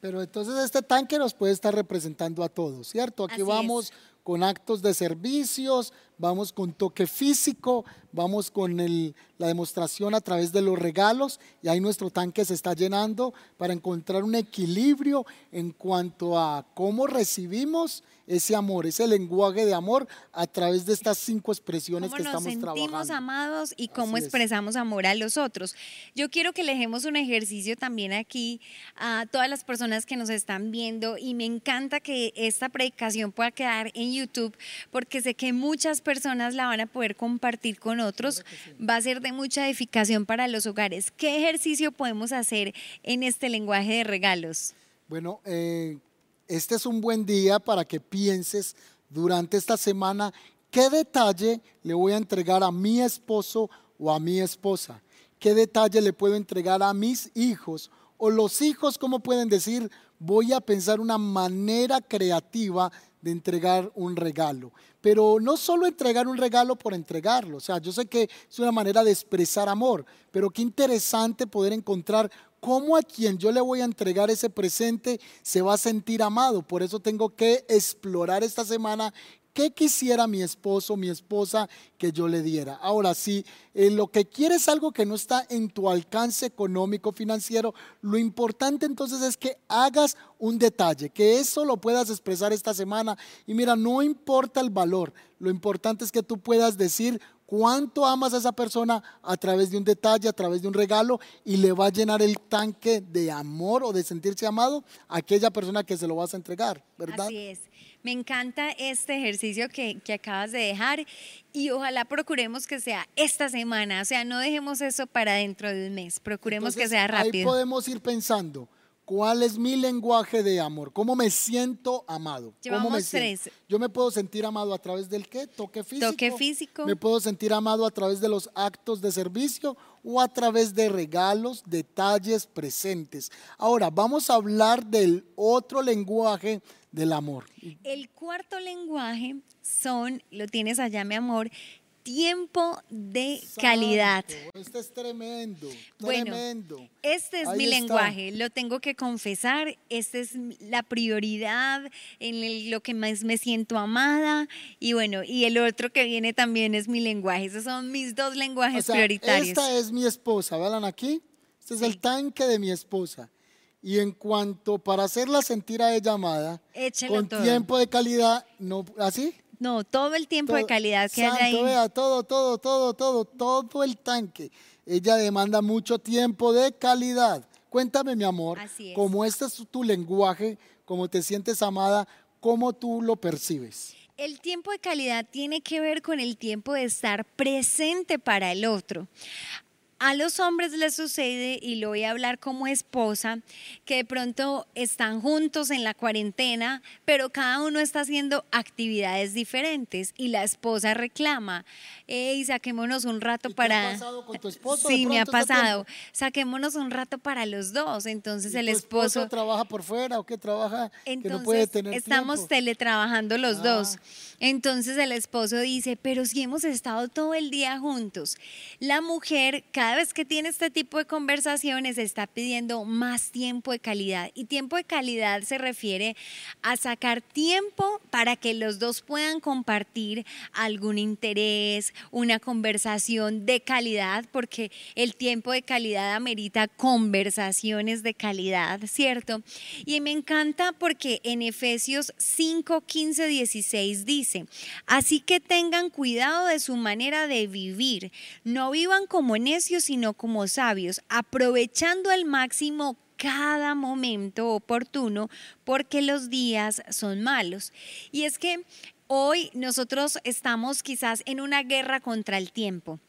Pero entonces este tanque nos puede estar representando a todos, ¿cierto? Aquí vamos con actos de servicios, vamos con toque físico, vamos con la demostración a través de los regalos y ahí nuestro tanque se está llenando para encontrar un equilibrio en cuanto a cómo recibimos ese amor, ese lenguaje de amor a través de estas cinco expresiones que estamos trabajando. Cómo nos sentimos amados y cómo expresamos amor a los otros. Yo quiero que le dejemos un ejercicio también aquí a todas las personas que nos están viendo y me encanta que esta predicación pueda quedar en YouTube porque sé que muchas personas la van a poder compartir con otros. Va a ser de mucha edificación para los hogares. ¿Qué ejercicio podemos hacer en este lenguaje de regalos? Bueno, eh, este es un buen día para que pienses durante esta semana qué detalle le voy a entregar a mi esposo o a mi esposa. ¿Qué detalle le puedo entregar a mis hijos? O los hijos, ¿cómo pueden decir? Voy a pensar una manera creativa de entregar un regalo. Pero no solo entregar un regalo por entregarlo, o sea, yo sé que es una manera de expresar amor, pero qué interesante poder encontrar cómo a quien yo le voy a entregar ese presente se va a sentir amado. Por eso tengo que explorar esta semana ¿Qué quisiera mi esposo, mi esposa que yo le diera? Ahora, si eh, lo que quieres es algo que no está en tu alcance económico, financiero, lo importante entonces es que hagas un detalle, que eso lo puedas expresar esta semana. Y mira, no importa el valor, lo importante es que tú puedas decir cuánto amas a esa persona a través de un detalle, a través de un regalo, y le va a llenar el tanque de amor o de sentirse amado a aquella persona que se lo vas a entregar, ¿verdad? Así es. Me encanta este ejercicio que, acabas de dejar y ojalá procuremos que sea esta semana, o sea, no dejemos eso para dentro de un mes, procuremos que sea rápido. Ahí podemos ir pensando, ¿Cuál es mi lenguaje de amor? ¿Cómo me siento amado? Llevamos me tres. Yo me puedo sentir amado a través del qué? Toque físico. Toque físico. Me puedo sentir amado a través de los actos de servicio o a través de regalos, detalles, presentes. Ahora, vamos a hablar del otro lenguaje del amor. El cuarto lenguaje son, lo tienes allá, mi amor, tiempo de calidad. Este es tremendo, Bueno, tremendo. Este es Ahí mi está. lenguaje, lo tengo que confesar. Esta es la prioridad en el- lo que más me siento amada. Y bueno, y el otro que viene también es mi lenguaje. Esos son mis dos O lenguajes sea, prioritarios. esta es mi esposa, vean aquí. Este es el tanque de mi esposa. Y en cuanto para hacerla sentir a ella amada, Échelo con todo. tiempo de calidad, no, ¿así? No, todo el tiempo de calidad que Santo, haya ahí. vea, todo, todo, todo, todo, todo el tanque. Ella demanda mucho tiempo de calidad. Cuéntame, mi amor, Así es. cómo este es tu lenguaje, cómo te sientes amada, cómo tú lo percibes. El tiempo de calidad tiene que ver con el tiempo de estar presente para el otro. A los hombres les sucede, y lo voy a hablar como esposa, que de pronto están juntos en la cuarentena, pero cada uno está haciendo actividades diferentes y la esposa reclama, hey, saquémonos un rato ¿Y te para... ha pasado con tu esposo Sí, me ha pasado. Saquémonos un rato para los dos. Entonces ¿Y el tu esposo... trabaja por fuera o qué trabaja que Entonces, no puede tener estamos tiempo? teletrabajando los Ah. dos. Entonces el esposo dice, pero si hemos estado todo el día juntos. La mujer, cada vez que tiene este tipo de conversaciones, está pidiendo más tiempo de calidad. Y tiempo de calidad se refiere a sacar tiempo para que los dos puedan compartir algún interés, una conversación de calidad, porque el tiempo de calidad amerita conversaciones de calidad, ¿cierto? Y me encanta porque en Efesios 5, 15, 16 dice, así que tengan cuidado de su manera de vivir, no vivan como necios, sino como sabios, aprovechando al máximo cada momento oportuno porque los días son malos. Y es que hoy nosotros estamos quizás en una guerra contra el tiempo.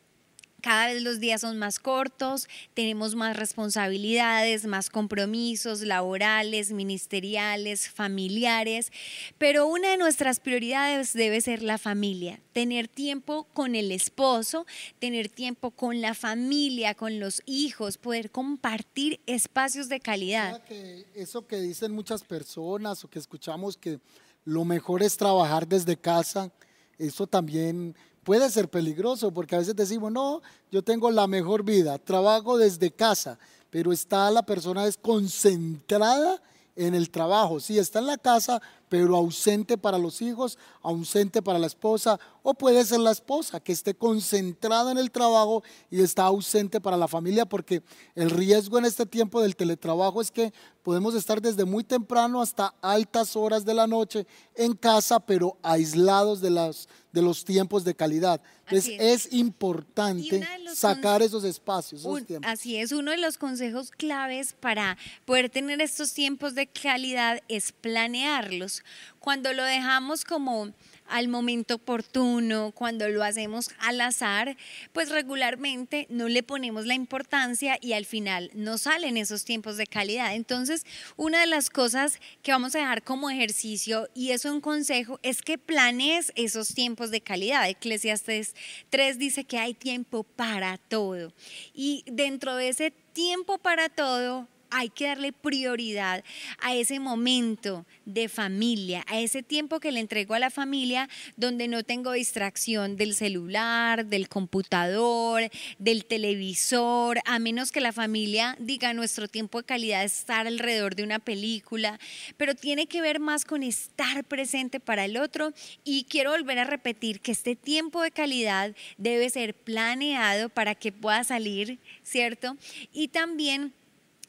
Cada vez los días son más cortos, tenemos más responsabilidades, más compromisos laborales, ministeriales, familiares, pero una de nuestras prioridades debe ser la familia, tener tiempo con el esposo, tener tiempo con la familia, con los hijos, poder compartir espacios de calidad. Que eso que dicen muchas personas o que escuchamos que lo mejor es trabajar desde casa, eso también puede ser peligroso porque a veces decimos, no, yo tengo la mejor vida, trabajo desde casa, pero está la persona es concentrada en el trabajo, sí, está en la casa, pero ausente para los hijos, ausente para la esposa, o puede ser la esposa que esté concentrada en el trabajo y está ausente para la familia, porque el riesgo en este tiempo del teletrabajo es que podemos estar desde muy temprano hasta altas horas de la noche en casa, pero aislados de, las, de los tiempos de calidad. Entonces es. es importante sacar esos espacios, esos Un- tiempos. así es, uno de los consejos claves para poder tener estos tiempos de calidad es planearlos. Cuando lo dejamos como al momento oportuno, cuando lo hacemos al azar, pues regularmente no le ponemos la importancia y al final no salen esos tiempos de calidad. Entonces, una de las cosas que vamos a dejar como ejercicio y es un consejo es que planees esos tiempos de calidad. Eclesiastes 3 dice que hay tiempo para todo. Y dentro de ese tiempo para todo, hay que darle prioridad a ese momento de familia, a ese tiempo que le entrego a la familia donde no tengo distracción del celular, del computador, del televisor, a menos que la familia diga nuestro tiempo de calidad es estar alrededor de una película, pero tiene que ver más con estar presente para el otro y quiero volver a repetir que este tiempo de calidad debe ser planeado para que pueda salir, ¿cierto? Y también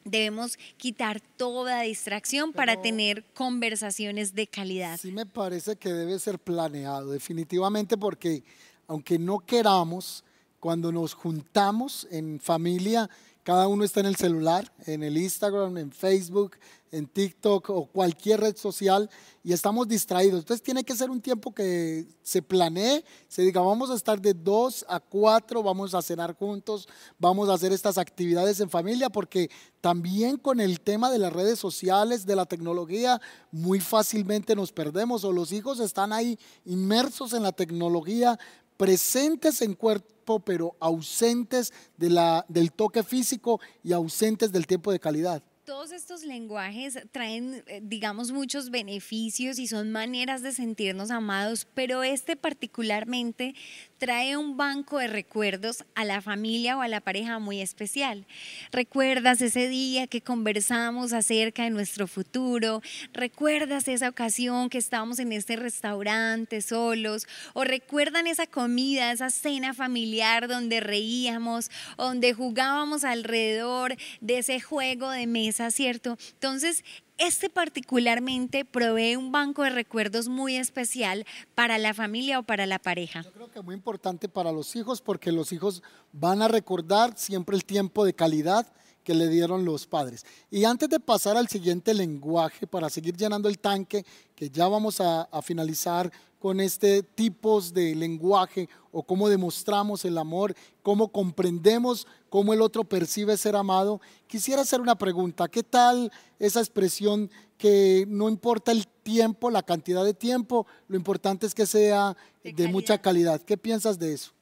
debemos quitar toda distracción para tener conversaciones de calidad. Sí me parece que debe ser planeado, definitivamente, porque aunque no queramos, cuando nos juntamos en familia, cada uno está en el celular, en el Instagram, en Facebook, en TikTok o cualquier red social y estamos distraídos. Entonces tiene que ser un tiempo que se planee, se diga, vamos a estar de 2 a 4, vamos a cenar juntos, vamos a hacer estas actividades en familia, porque también con el tema de las redes sociales, de la tecnología, muy fácilmente nos perdemos o los hijos están ahí inmersos en la tecnología, presentes en cuerpo, pero ausentes de la, del toque físico y ausentes del tiempo de calidad. Todos estos lenguajes traen, eh, digamos, muchos beneficios y son maneras de sentirnos amados, pero este particularmente trae un banco de recuerdos a la familia o a la pareja muy especial. Recuerdas ese día que conversamos acerca de nuestro futuro, recuerdas esa ocasión que estábamos en este restaurante solos, o recuerdan esa comida, esa cena familiar donde reíamos, donde jugábamos alrededor de ese juego de mesa, ¿cierto? Entonces, este particularmente provee un banco de recuerdos muy especial para la familia o para la pareja. Yo creo que es muy importante para los hijos porque los hijos van a recordar siempre el tiempo de calidad que le dieron los padres. Y antes de pasar al siguiente lenguaje, para seguir llenando el tanque, que ya vamos a, a finalizar con este tipos de lenguaje o cómo demostramos el amor, cómo comprendemos cómo el otro percibe ser amado. Quisiera hacer una pregunta, ¿qué tal esa expresión que no importa el tiempo, la cantidad de tiempo, lo importante es que sea de, de mucha calidad? ¿Qué piensas de eso?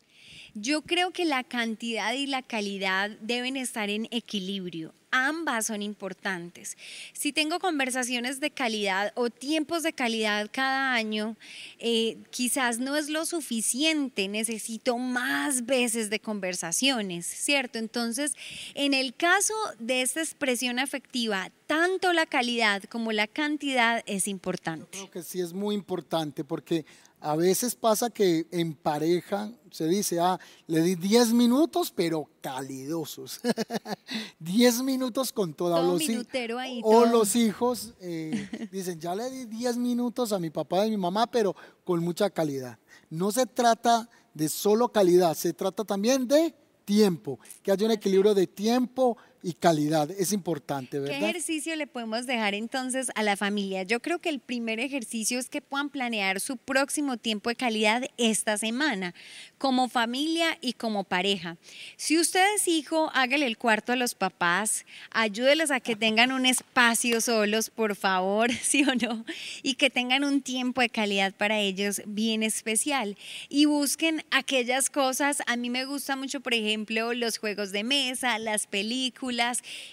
Yo creo que la cantidad y la calidad deben estar en equilibrio. Ambas son importantes. Si tengo conversaciones de calidad o tiempos de calidad cada año, eh, quizás no es lo suficiente, necesito más veces de conversaciones, ¿cierto? Entonces, en el caso de esta expresión afectiva, tanto la calidad como la cantidad es importante. Yo creo que sí es muy importante porque a veces pasa que en pareja se dice, ah, le di 10 minutos, pero calidosos. 10 minutos con toda Todo los minutero ahí, O todo. los hijos eh, dicen, ya le di 10 minutos a mi papá y a mi mamá, pero con mucha calidad. No se trata de solo calidad, se trata también de tiempo, que haya un equilibrio de tiempo y calidad. Es importante, ¿Qué ¿verdad? ejercicio le podemos dejar entonces a la familia? Yo creo que el primer ejercicio es que puedan planear su próximo tiempo de calidad esta semana, como familia y como pareja. Si usted es hijo, hágale el cuarto a los papás, ayúdeles a que tengan un espacio solos, por favor, sí o no, y que tengan un tiempo de calidad para ellos bien especial. Y busquen aquellas cosas, a mí me gusta mucho, por ejemplo, los juegos de mesa, las películas,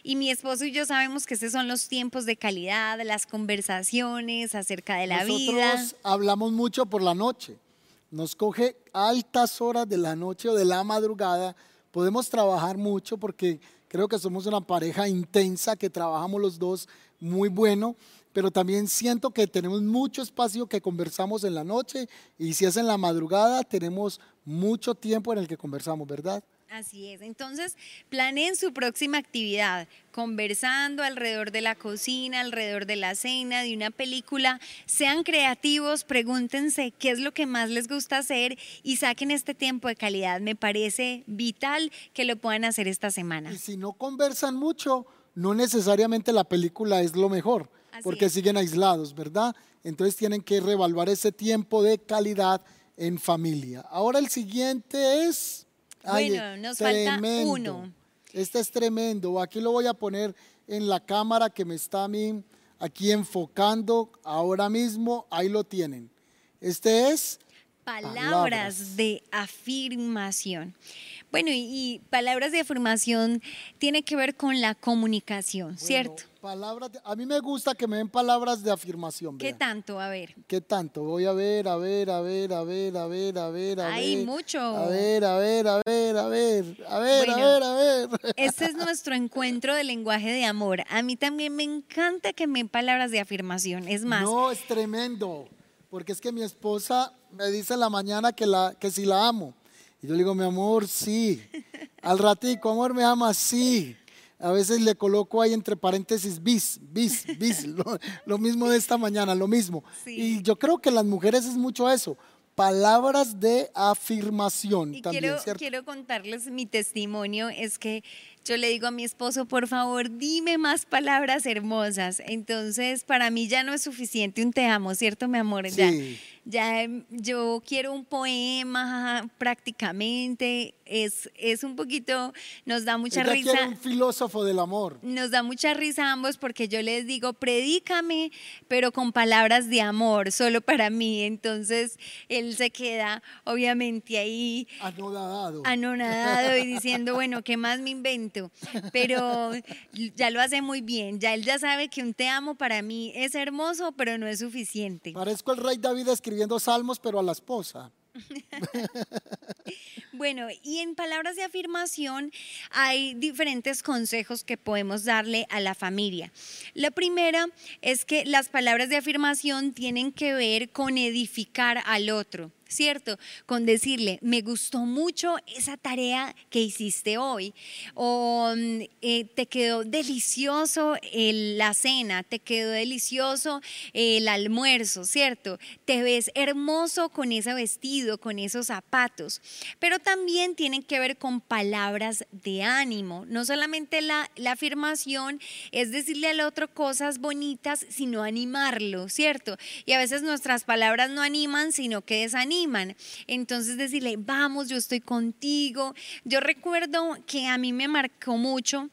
y mi esposo y yo sabemos que esos son los tiempos de calidad, las conversaciones acerca de la vida. Nosotros hablamos mucho por la noche. Nos coge altas horas de la noche o de la madrugada. Podemos trabajar mucho porque creo que somos una pareja intensa que trabajamos los dos muy bueno, pero también siento que tenemos mucho espacio que conversamos en la noche y si es en la madrugada tenemos mucho tiempo en el que conversamos, ¿verdad? Así es. Entonces, planeen su próxima actividad, conversando alrededor de la cocina, alrededor de la cena, de una película. Sean creativos, pregúntense qué es lo que más les gusta hacer y saquen este tiempo de calidad. Me parece vital que lo puedan hacer esta semana. Y si no conversan mucho, no necesariamente la película es lo mejor, Así porque es. siguen aislados, ¿verdad? Entonces tienen que reevaluar ese tiempo de calidad en familia. Ahora el siguiente es... ay, Bueno, nos falta uno. Este es tremendo. Aquí lo voy a poner en la cámara que me está a mí aquí enfocando ahora mismo. Ahí lo tienen. Este es Palabras, Palabras. de afirmación. Bueno, y, y palabras de afirmación tiene que ver con la comunicación, ¿cierto? palabras. de- a mí me gusta que me den palabras de afirmación. ¿Qué vea. tanto? A ver. ¿Qué tanto? Voy a ver, a ver, a ver, a ver, a ver, a ver, a Ay, ver. mucho. A ver, a ver, a ver, a ver, a ver, Bueno. a ver, a ver. Este es nuestro encuentro de lenguaje de amor. A mí también me encanta que me den palabras de afirmación. Es más, No, es tremendo. Porque es que mi esposa me dice en la mañana que, la, que si la amo. Y yo le digo, mi amor, sí. Al ratico, amor, me ama, sí. A veces le coloco ahí entre paréntesis bis, bis, bis. Lo, lo mismo de esta mañana, lo mismo. Sí. Y yo creo que las mujeres es mucho eso. Palabras de afirmación y también, quiero, ¿cierto? quiero contarles mi testimonio. Es que yo le digo a mi esposo, por favor, dime más palabras hermosas. Entonces, para mí ya no es suficiente un te amo, ¿cierto, mi amor? Sí. ya em, yo quiero un poema prácticamente. Es, es un poquito, nos da mucha Ella risa. quiere un filósofo del amor. Nos da mucha risa a ambos porque yo les digo, predícame, pero con palabras de amor, solo para mí. Entonces él se queda obviamente ahí Anodadado. anonadado y diciendo, bueno, ¿qué más me invento? pero ya lo hace muy bien. Ya él ya sabe que un te amo para mí es hermoso, pero no es suficiente. Parezco el rey David escribiendo salmos, pero a la esposa. Bueno, y en palabras de afirmación hay diferentes consejos que podemos darle a la familia. La primera es que las palabras de afirmación tienen que ver con edificar al otro. ¿Cierto? Con decirle, me gustó mucho esa tarea que hiciste hoy, o mm, eh, te quedó delicioso la cena, te quedó delicioso el almuerzo, ¿cierto? Te ves hermoso con ese vestido, con esos zapatos, pero también tienen que ver con palabras de ánimo, no solamente la, la afirmación es decirle al otro cosas bonitas, sino animarlo, ¿cierto? Y a veces nuestras palabras no animan, sino que desaniman entonces decirle, vamos, yo estoy contigo. Yo recuerdo que a mí me marcó mucho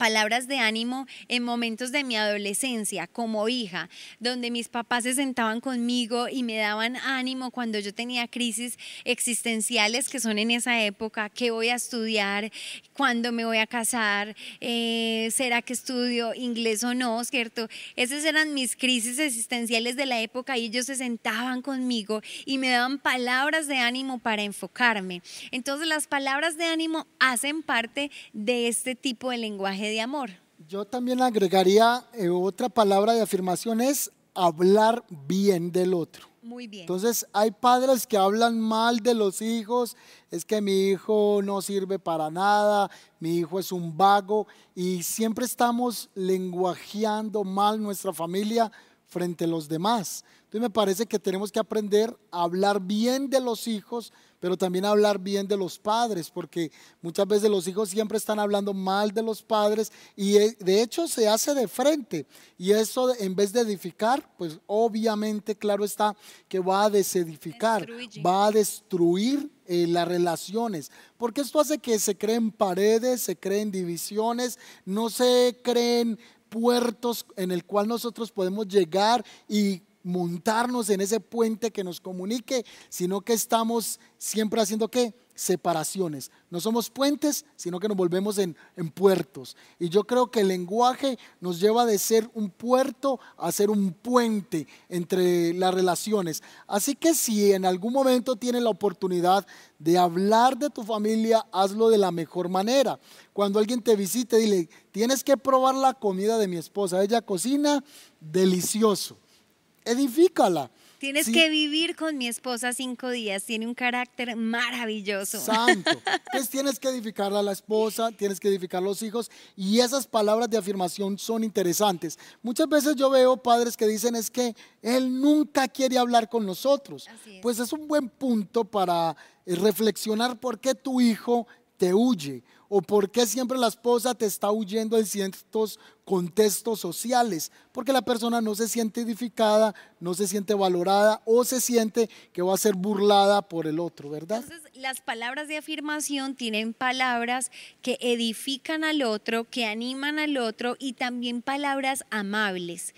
palabras de ánimo en momentos de mi adolescencia como hija, donde mis papás se sentaban conmigo y me daban ánimo cuando yo tenía crisis existenciales que son en esa época, qué voy a estudiar, cuándo me voy a casar, eh, será que estudio inglés o no, ¿cierto? Esas eran mis crisis existenciales de la época y ellos se sentaban conmigo y me daban palabras de ánimo para enfocarme. Entonces las palabras de ánimo hacen parte de este tipo de lenguaje de amor. Yo también agregaría eh, otra palabra de afirmación es hablar bien del otro. Muy bien. Entonces hay padres que hablan mal de los hijos, es que mi hijo no sirve para nada, mi hijo es un vago y siempre estamos lenguajeando mal nuestra familia frente a los demás. Entonces me parece que tenemos que aprender a hablar bien de los hijos, pero también hablar bien de los padres, porque muchas veces los hijos siempre están hablando mal de los padres y eh, de hecho se hace de frente. Y eso en vez de edificar, pues obviamente claro está que va a desedificar, va a destruir eh, las relaciones, porque esto hace que se creen paredes, se creen divisiones, no se creen puertos en el cual nosotros podemos llegar y montarnos en ese puente que nos comunique, sino que estamos siempre haciendo qué? Separaciones. No somos puentes, sino que nos volvemos en, en, puertos. Y yo creo que el lenguaje nos lleva de ser un puerto a ser un puente entre las relaciones. Así que si en algún momento tienes la oportunidad de hablar de tu familia, hazlo de la mejor manera. Cuando alguien te visite, dile, tienes que probar la comida de mi esposa. Ella cocina delicioso edifícala. Tienes que vivir con mi esposa cinco días, tiene un carácter maravilloso. Santo. Entonces tienes que edificar a la esposa, tienes que edificar a los hijos y esas palabras de afirmación son interesantes. Muchas veces yo veo padres que dicen es que él nunca quiere hablar con nosotros. Pues es un buen punto para eh, reflexionar por qué tu hijo te huye o por qué siempre la esposa te está huyendo en ciertos contextos sociales, porque la persona no se siente edificada, no se siente valorada o se siente que va a ser burlada por el otro, ¿verdad? Entonces, las palabras de afirmación tienen palabras que edifican al otro, que animan al otro y también palabras amables.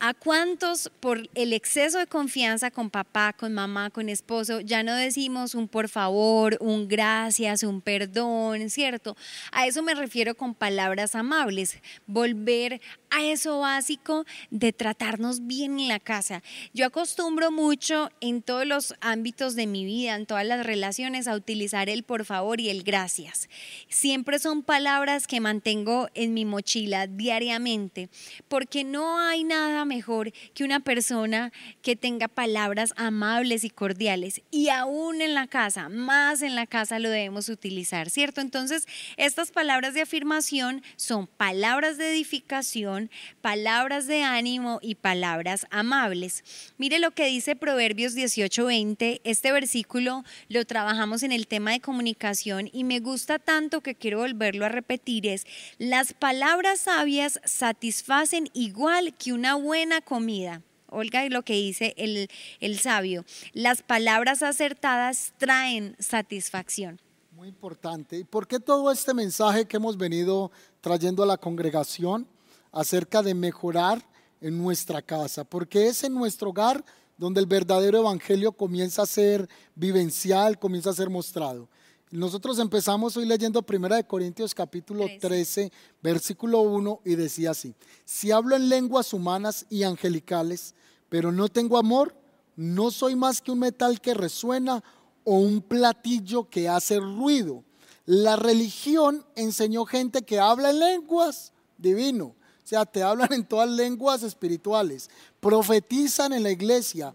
¿A cuántos por el exceso de confianza con papá, con mamá, con esposo, ya no decimos un por favor, un gracias, un perdón, ¿cierto? A eso me refiero con palabras amables, volver a eso básico de tratarnos bien en la casa. Yo acostumbro mucho en todos los ámbitos de mi vida, en todas las relaciones, a utilizar el por favor y el gracias. Siempre son palabras que mantengo en mi mochila diariamente, porque no hay nada mejor que una persona que tenga palabras amables y cordiales. Y aún en la casa, más en la casa lo debemos utilizar, ¿cierto? Entonces, estas palabras de afirmación son palabras de edificación, palabras de ánimo y palabras amables. Mire lo que dice Proverbios 18:20. Este versículo lo trabajamos en el tema de comunicación y me gusta tanto que quiero volverlo a repetir. Es, las palabras sabias satisfacen igual que una buena comida. Olga, y lo que dice el, el sabio, las palabras acertadas traen satisfacción. Muy importante. ¿Y por qué todo este mensaje que hemos venido trayendo a la congregación? acerca de mejorar en nuestra casa, porque es en nuestro hogar donde el verdadero evangelio comienza a ser vivencial, comienza a ser mostrado. Nosotros empezamos hoy leyendo 1 Corintios capítulo 13, versículo 1 y decía así, si hablo en lenguas humanas y angelicales, pero no tengo amor, no soy más que un metal que resuena o un platillo que hace ruido. La religión enseñó gente que habla en lenguas, divino. O sea, te hablan en todas lenguas espirituales, profetizan en la iglesia,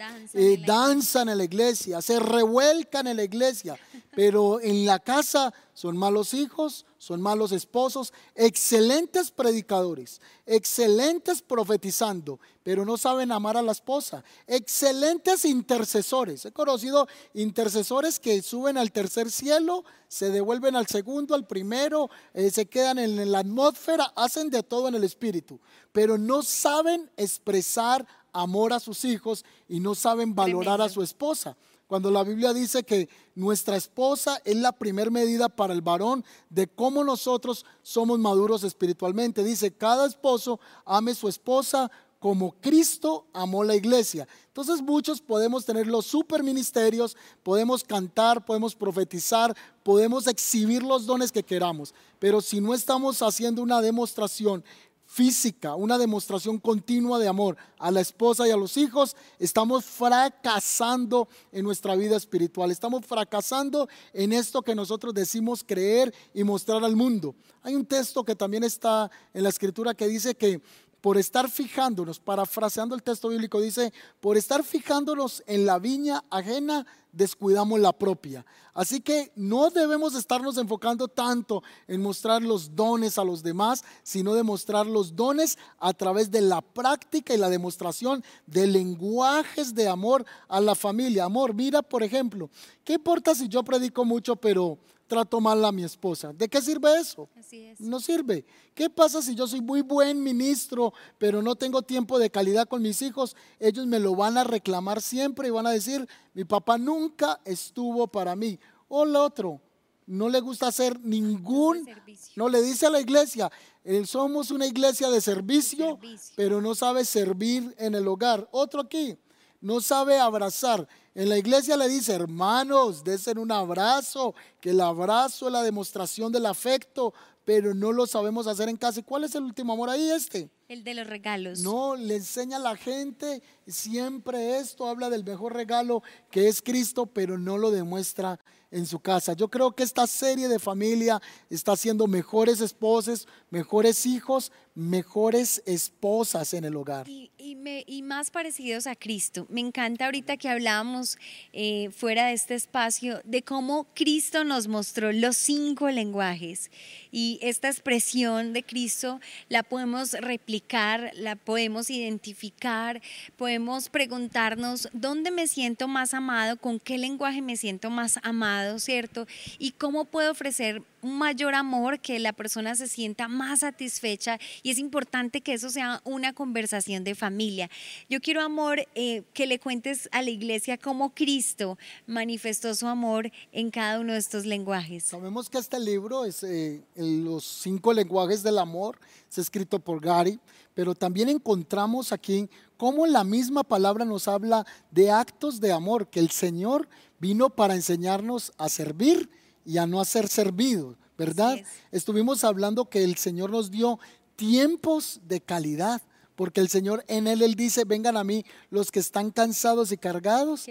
danzan, en la iglesia, se revuelcan en la iglesia, pero en la casa son malos hijos, son malos esposos, excelentes predicadores, excelentes profetizando, pero no saben amar a la esposa, excelentes intercesores. He conocido intercesores que suben al tercer cielo, se devuelven al segundo, al primero, eh, se quedan en la atmósfera, hacen de todo en el espíritu, pero no saben expresar amor a sus hijos y no saben valorar a su esposa. Cuando la Biblia dice que nuestra esposa es la primer medida para el varón de cómo nosotros somos maduros espiritualmente. Dice, cada esposo ame su esposa como Cristo amó la iglesia. Entonces muchos podemos tener los super ministerios, podemos cantar, podemos profetizar, podemos exhibir los dones que queramos, pero si no estamos haciendo una demostración física, una demostración continua de amor a la esposa y a los hijos, estamos fracasando en nuestra vida espiritual, estamos fracasando en esto que nosotros decimos creer y mostrar al mundo. Hay un texto que también está en la escritura que dice que por estar fijándonos, parafraseando el texto bíblico, dice, por estar fijándonos en la viña ajena, descuidamos la propia. Así que no debemos estarnos enfocando tanto en mostrar los dones a los demás, sino demostrar los dones a través de la práctica y la demostración de lenguajes de amor a la familia. Amor, mira, por ejemplo, ¿qué importa si yo predico mucho, pero trato mal a mi esposa. ¿De qué sirve eso? No sirve. ¿Qué pasa si yo soy muy buen ministro, pero no tengo tiempo de calidad con mis hijos? Ellos me lo van a reclamar siempre y van a decir, mi papá nunca estuvo para mí. O el otro, no le gusta hacer ningún, no le dice a la iglesia, eh, somos una iglesia de servicio, pero no sabe servir en el hogar. Otro aquí, no sabe abrazar. En la iglesia le dice, hermanos, desen un abrazo, que el abrazo es la demostración del afecto, pero no lo sabemos hacer en casa. ¿Y cuál es el último amor ahí este? El de los regalos. No, le enseña a la gente siempre esto, habla del mejor regalo que es Cristo, pero no lo demuestra en su casa. Yo creo que esta serie de familia está haciendo mejores esposos, mejores hijos, mejores esposas en el hogar. Y, más parecidos a Cristo. Me encanta ahorita que hablábamos eh, fuera de este espacio de cómo Cristo nos mostró los cinco lenguajes. Y esta expresión de Cristo la podemos replicar, la podemos identificar, podemos preguntarnos dónde me siento más amado, con qué lenguaje me siento más amado, ¿cierto? Y cómo puedo ofrecer un mayor amor, que la persona se sienta más satisfecha y es importante que eso sea una conversación de familia. Yo quiero, amor, eh, que le cuentes a la iglesia cómo Cristo manifestó su amor en cada uno de estos lenguajes. Sabemos que este libro es eh, los cinco lenguajes del amor, es escrito por Gary, pero también encontramos aquí cómo la misma palabra nos habla de actos de amor, que el Señor vino para enseñarnos a servir y a no ser servidos, ¿verdad? Estuvimos hablando que el Señor nos dio tiempos de calidad, porque el Señor en Él, Él dice, vengan a mí los que están cansados y cargados,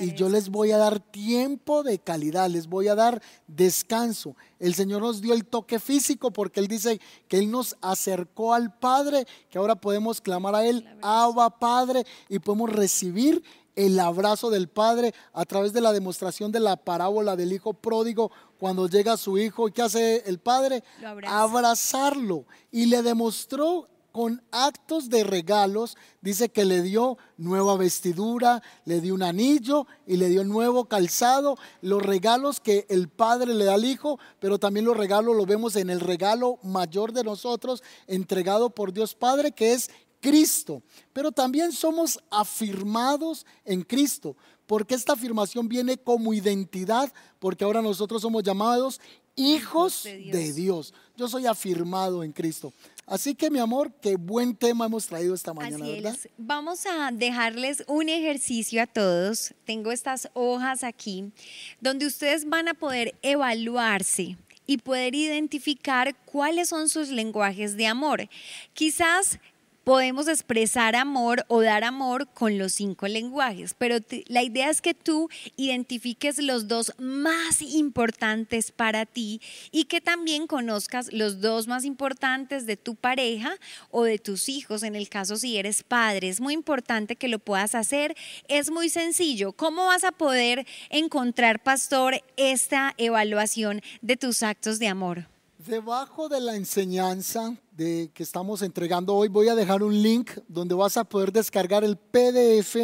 y yo les voy a dar tiempo de calidad, les voy a dar descanso. El Señor nos dio el toque físico porque Él dice que Él nos acercó al Padre, que ahora podemos clamar a Él, Abba Padre, y podemos recibir el abrazo del Padre a través de la demostración de la parábola del Hijo pródigo cuando llega su hijo. ¿Y qué hace el Padre? Abrazarlo. Y le demostró con actos de regalos, dice que le dio nueva vestidura, le dio un anillo y le dio nuevo calzado, los regalos que el Padre le da al Hijo, pero también los regalos los vemos en el regalo mayor de nosotros, entregado por Dios Padre, que es Cristo, pero también somos afirmados en Cristo, porque esta afirmación viene como identidad, porque ahora nosotros somos llamados hijos de Dios. Yo soy afirmado en Cristo. Así que mi amor, qué buen tema hemos traído esta mañana, Así ¿verdad? es. Vamos a dejarles un ejercicio a todos. Tengo estas hojas aquí donde ustedes van a poder evaluarse y poder identificar cuáles son sus lenguajes de amor. Quizás podemos expresar amor o dar amor con los cinco lenguajes, pero la idea es que tú identifiques los dos más importantes para ti y que también conozcas los dos más importantes de tu pareja o de tus hijos, en el caso si eres padre. Es muy importante que lo puedas hacer. Es muy sencillo. ¿Cómo vas a poder encontrar, pastor, esta evaluación de tus actos de amor? Debajo de la enseñanza de, que estamos entregando hoy voy a dejar un link donde vas a poder descargar el PDF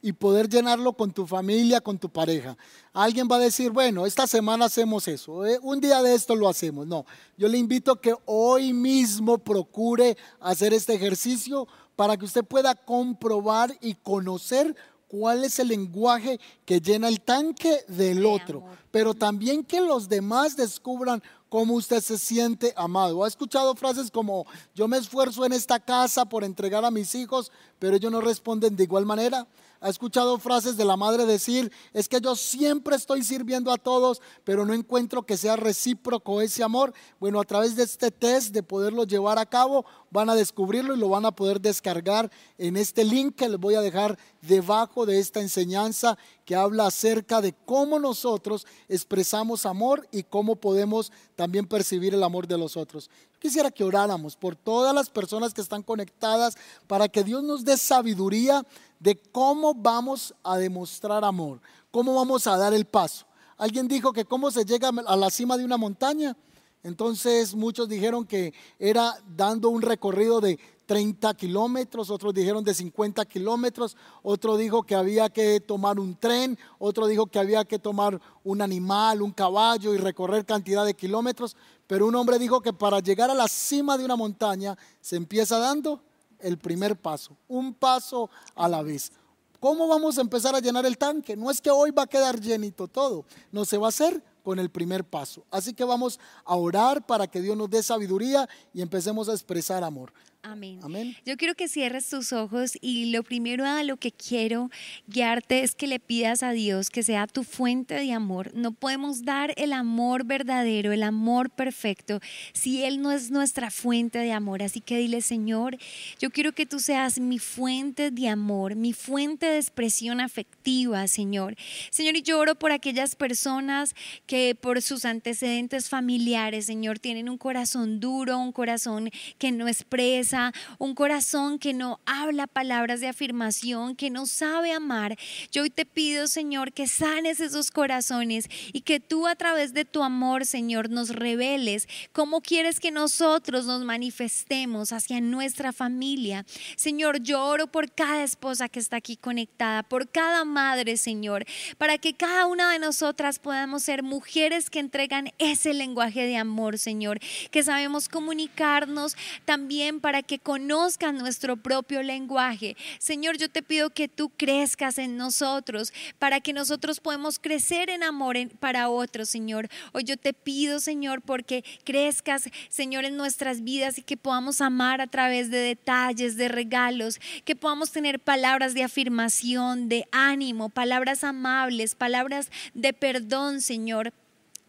y poder llenarlo con tu familia, con tu pareja. Alguien va a decir, bueno, esta semana hacemos eso, eh, un día de esto lo hacemos. No, yo le invito a que hoy mismo procure hacer este ejercicio para que usted pueda comprobar y conocer cuál es el lenguaje que llena el tanque del otro, pero también que los demás descubran cómo usted se siente amado. ¿Ha escuchado frases como, yo me esfuerzo en esta casa por entregar a mis hijos, pero ellos no responden de igual manera? ¿Ha escuchado frases de la madre decir, es que yo siempre estoy sirviendo a todos, pero no encuentro que sea recíproco ese amor? Bueno, a través de este test, de poderlo llevar a cabo, van a descubrirlo y lo van a poder descargar en este link que les voy a dejar debajo de esta enseñanza que habla acerca de cómo nosotros expresamos amor y cómo podemos también percibir el amor de los otros. Quisiera que oráramos por todas las personas que están conectadas para que Dios nos dé sabiduría de cómo vamos a demostrar amor, cómo vamos a dar el paso. Alguien dijo que cómo se llega a la cima de una montaña. Entonces muchos dijeron que era dando un recorrido de 30 kilómetros, otros dijeron de 50 kilómetros, otro dijo que había que tomar un tren, otro dijo que había que tomar un animal, un caballo y recorrer cantidad de kilómetros, pero un hombre dijo que para llegar a la cima de una montaña se empieza dando el primer paso, un paso a la vez. ¿Cómo vamos a empezar a llenar el tanque? No es que hoy va a quedar llenito todo, no se va a hacer con el primer paso. Así que vamos a orar para que Dios nos dé sabiduría y empecemos a expresar amor. Amén. Yo quiero que cierres tus ojos y lo primero a lo que quiero guiarte es que le pidas a Dios que sea tu fuente de amor. No podemos dar el amor verdadero, el amor perfecto, si Él no es nuestra fuente de amor. Así que dile, Señor, yo quiero que tú seas mi fuente de amor, mi fuente de expresión afectiva, Señor. Señor, y yo oro por aquellas personas que por sus antecedentes familiares, Señor, tienen un corazón duro, un corazón que no expresa un corazón que no habla palabras de afirmación, que no sabe amar. Yo hoy te pido, Señor, que sanes esos corazones y que tú a través de tu amor, Señor, nos reveles cómo quieres que nosotros nos manifestemos hacia nuestra familia. Señor, yo oro por cada esposa que está aquí conectada, por cada madre, Señor, para que cada una de nosotras podamos ser mujeres que entregan ese lenguaje de amor, Señor, que sabemos comunicarnos también para que conozcan nuestro propio lenguaje. Señor, yo te pido que tú crezcas en nosotros para que nosotros podamos crecer en amor para otros, Señor. Hoy yo te pido, Señor, porque crezcas, Señor, en nuestras vidas y que podamos amar a través de detalles, de regalos, que podamos tener palabras de afirmación, de ánimo, palabras amables, palabras de perdón, Señor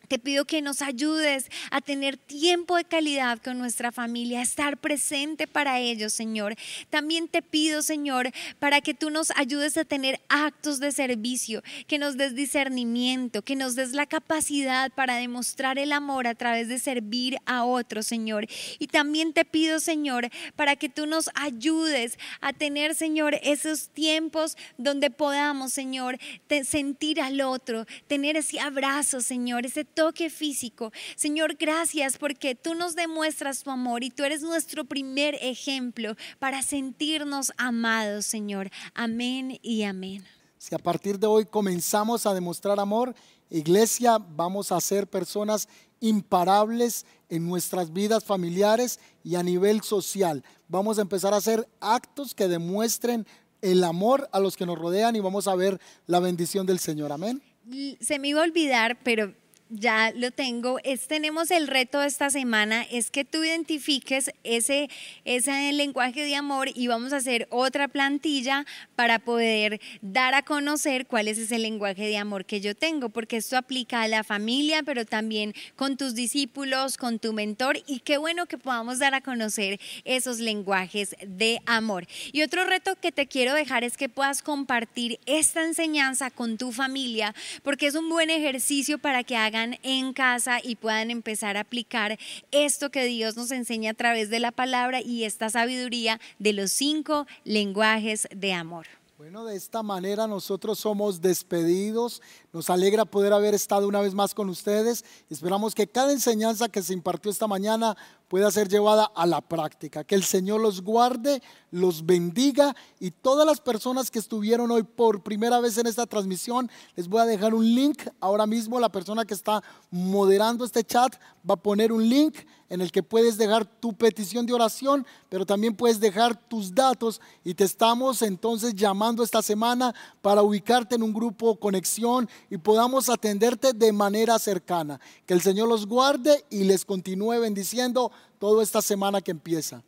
te pido que nos ayudes a tener tiempo de calidad con nuestra familia, a estar presente para ellos, Señor. También te pido, Señor, para que tú nos ayudes a tener actos de servicio, que nos des discernimiento, que nos des la capacidad para demostrar el amor a través de servir a otros, Señor. Y también te pido, Señor, para que tú nos ayudes a tener, Señor, esos tiempos donde podamos, Señor, sentir al otro, tener ese abrazo, Señor, ese toque físico. Señor, gracias porque tú nos demuestras tu amor y tú eres nuestro primer ejemplo para sentirnos amados, Señor. Amén y amén. Si a partir de hoy comenzamos a demostrar amor, iglesia, vamos a ser personas imparables en nuestras vidas familiares y a nivel social. Vamos a empezar a hacer actos que demuestren el amor a los que nos rodean y vamos a ver la bendición del Señor. Amén. Se me iba a olvidar, pero ya lo tengo. Es, tenemos el reto esta semana, es que tú identifiques ese, ese lenguaje de amor y vamos a hacer otra plantilla para poder dar a conocer cuál es ese lenguaje de amor que yo tengo, porque esto aplica a la familia, pero también con tus discípulos, con tu mentor y qué bueno que podamos dar a conocer esos lenguajes de amor. Y otro reto que te quiero dejar es que puedas compartir esta enseñanza con tu familia, porque es un buen ejercicio para que hagas en casa y puedan empezar a aplicar esto que Dios nos enseña a través de la palabra y esta sabiduría de los cinco lenguajes de amor. Bueno, de esta manera nosotros somos despedidos. Nos alegra poder haber estado una vez más con ustedes. Esperamos que cada enseñanza que se impartió esta mañana pueda ser llevada a la práctica. Que el Señor los guarde, los bendiga y todas las personas que estuvieron hoy por primera vez en esta transmisión, les voy a dejar un link. Ahora mismo la persona que está moderando este chat va a poner un link en el que puedes dejar tu petición de oración, pero también puedes dejar tus datos y te estamos entonces llamando esta semana para ubicarte en un grupo conexión y podamos atenderte de manera cercana. Que el Señor los guarde y les continúe bendiciendo toda esta semana que empieza.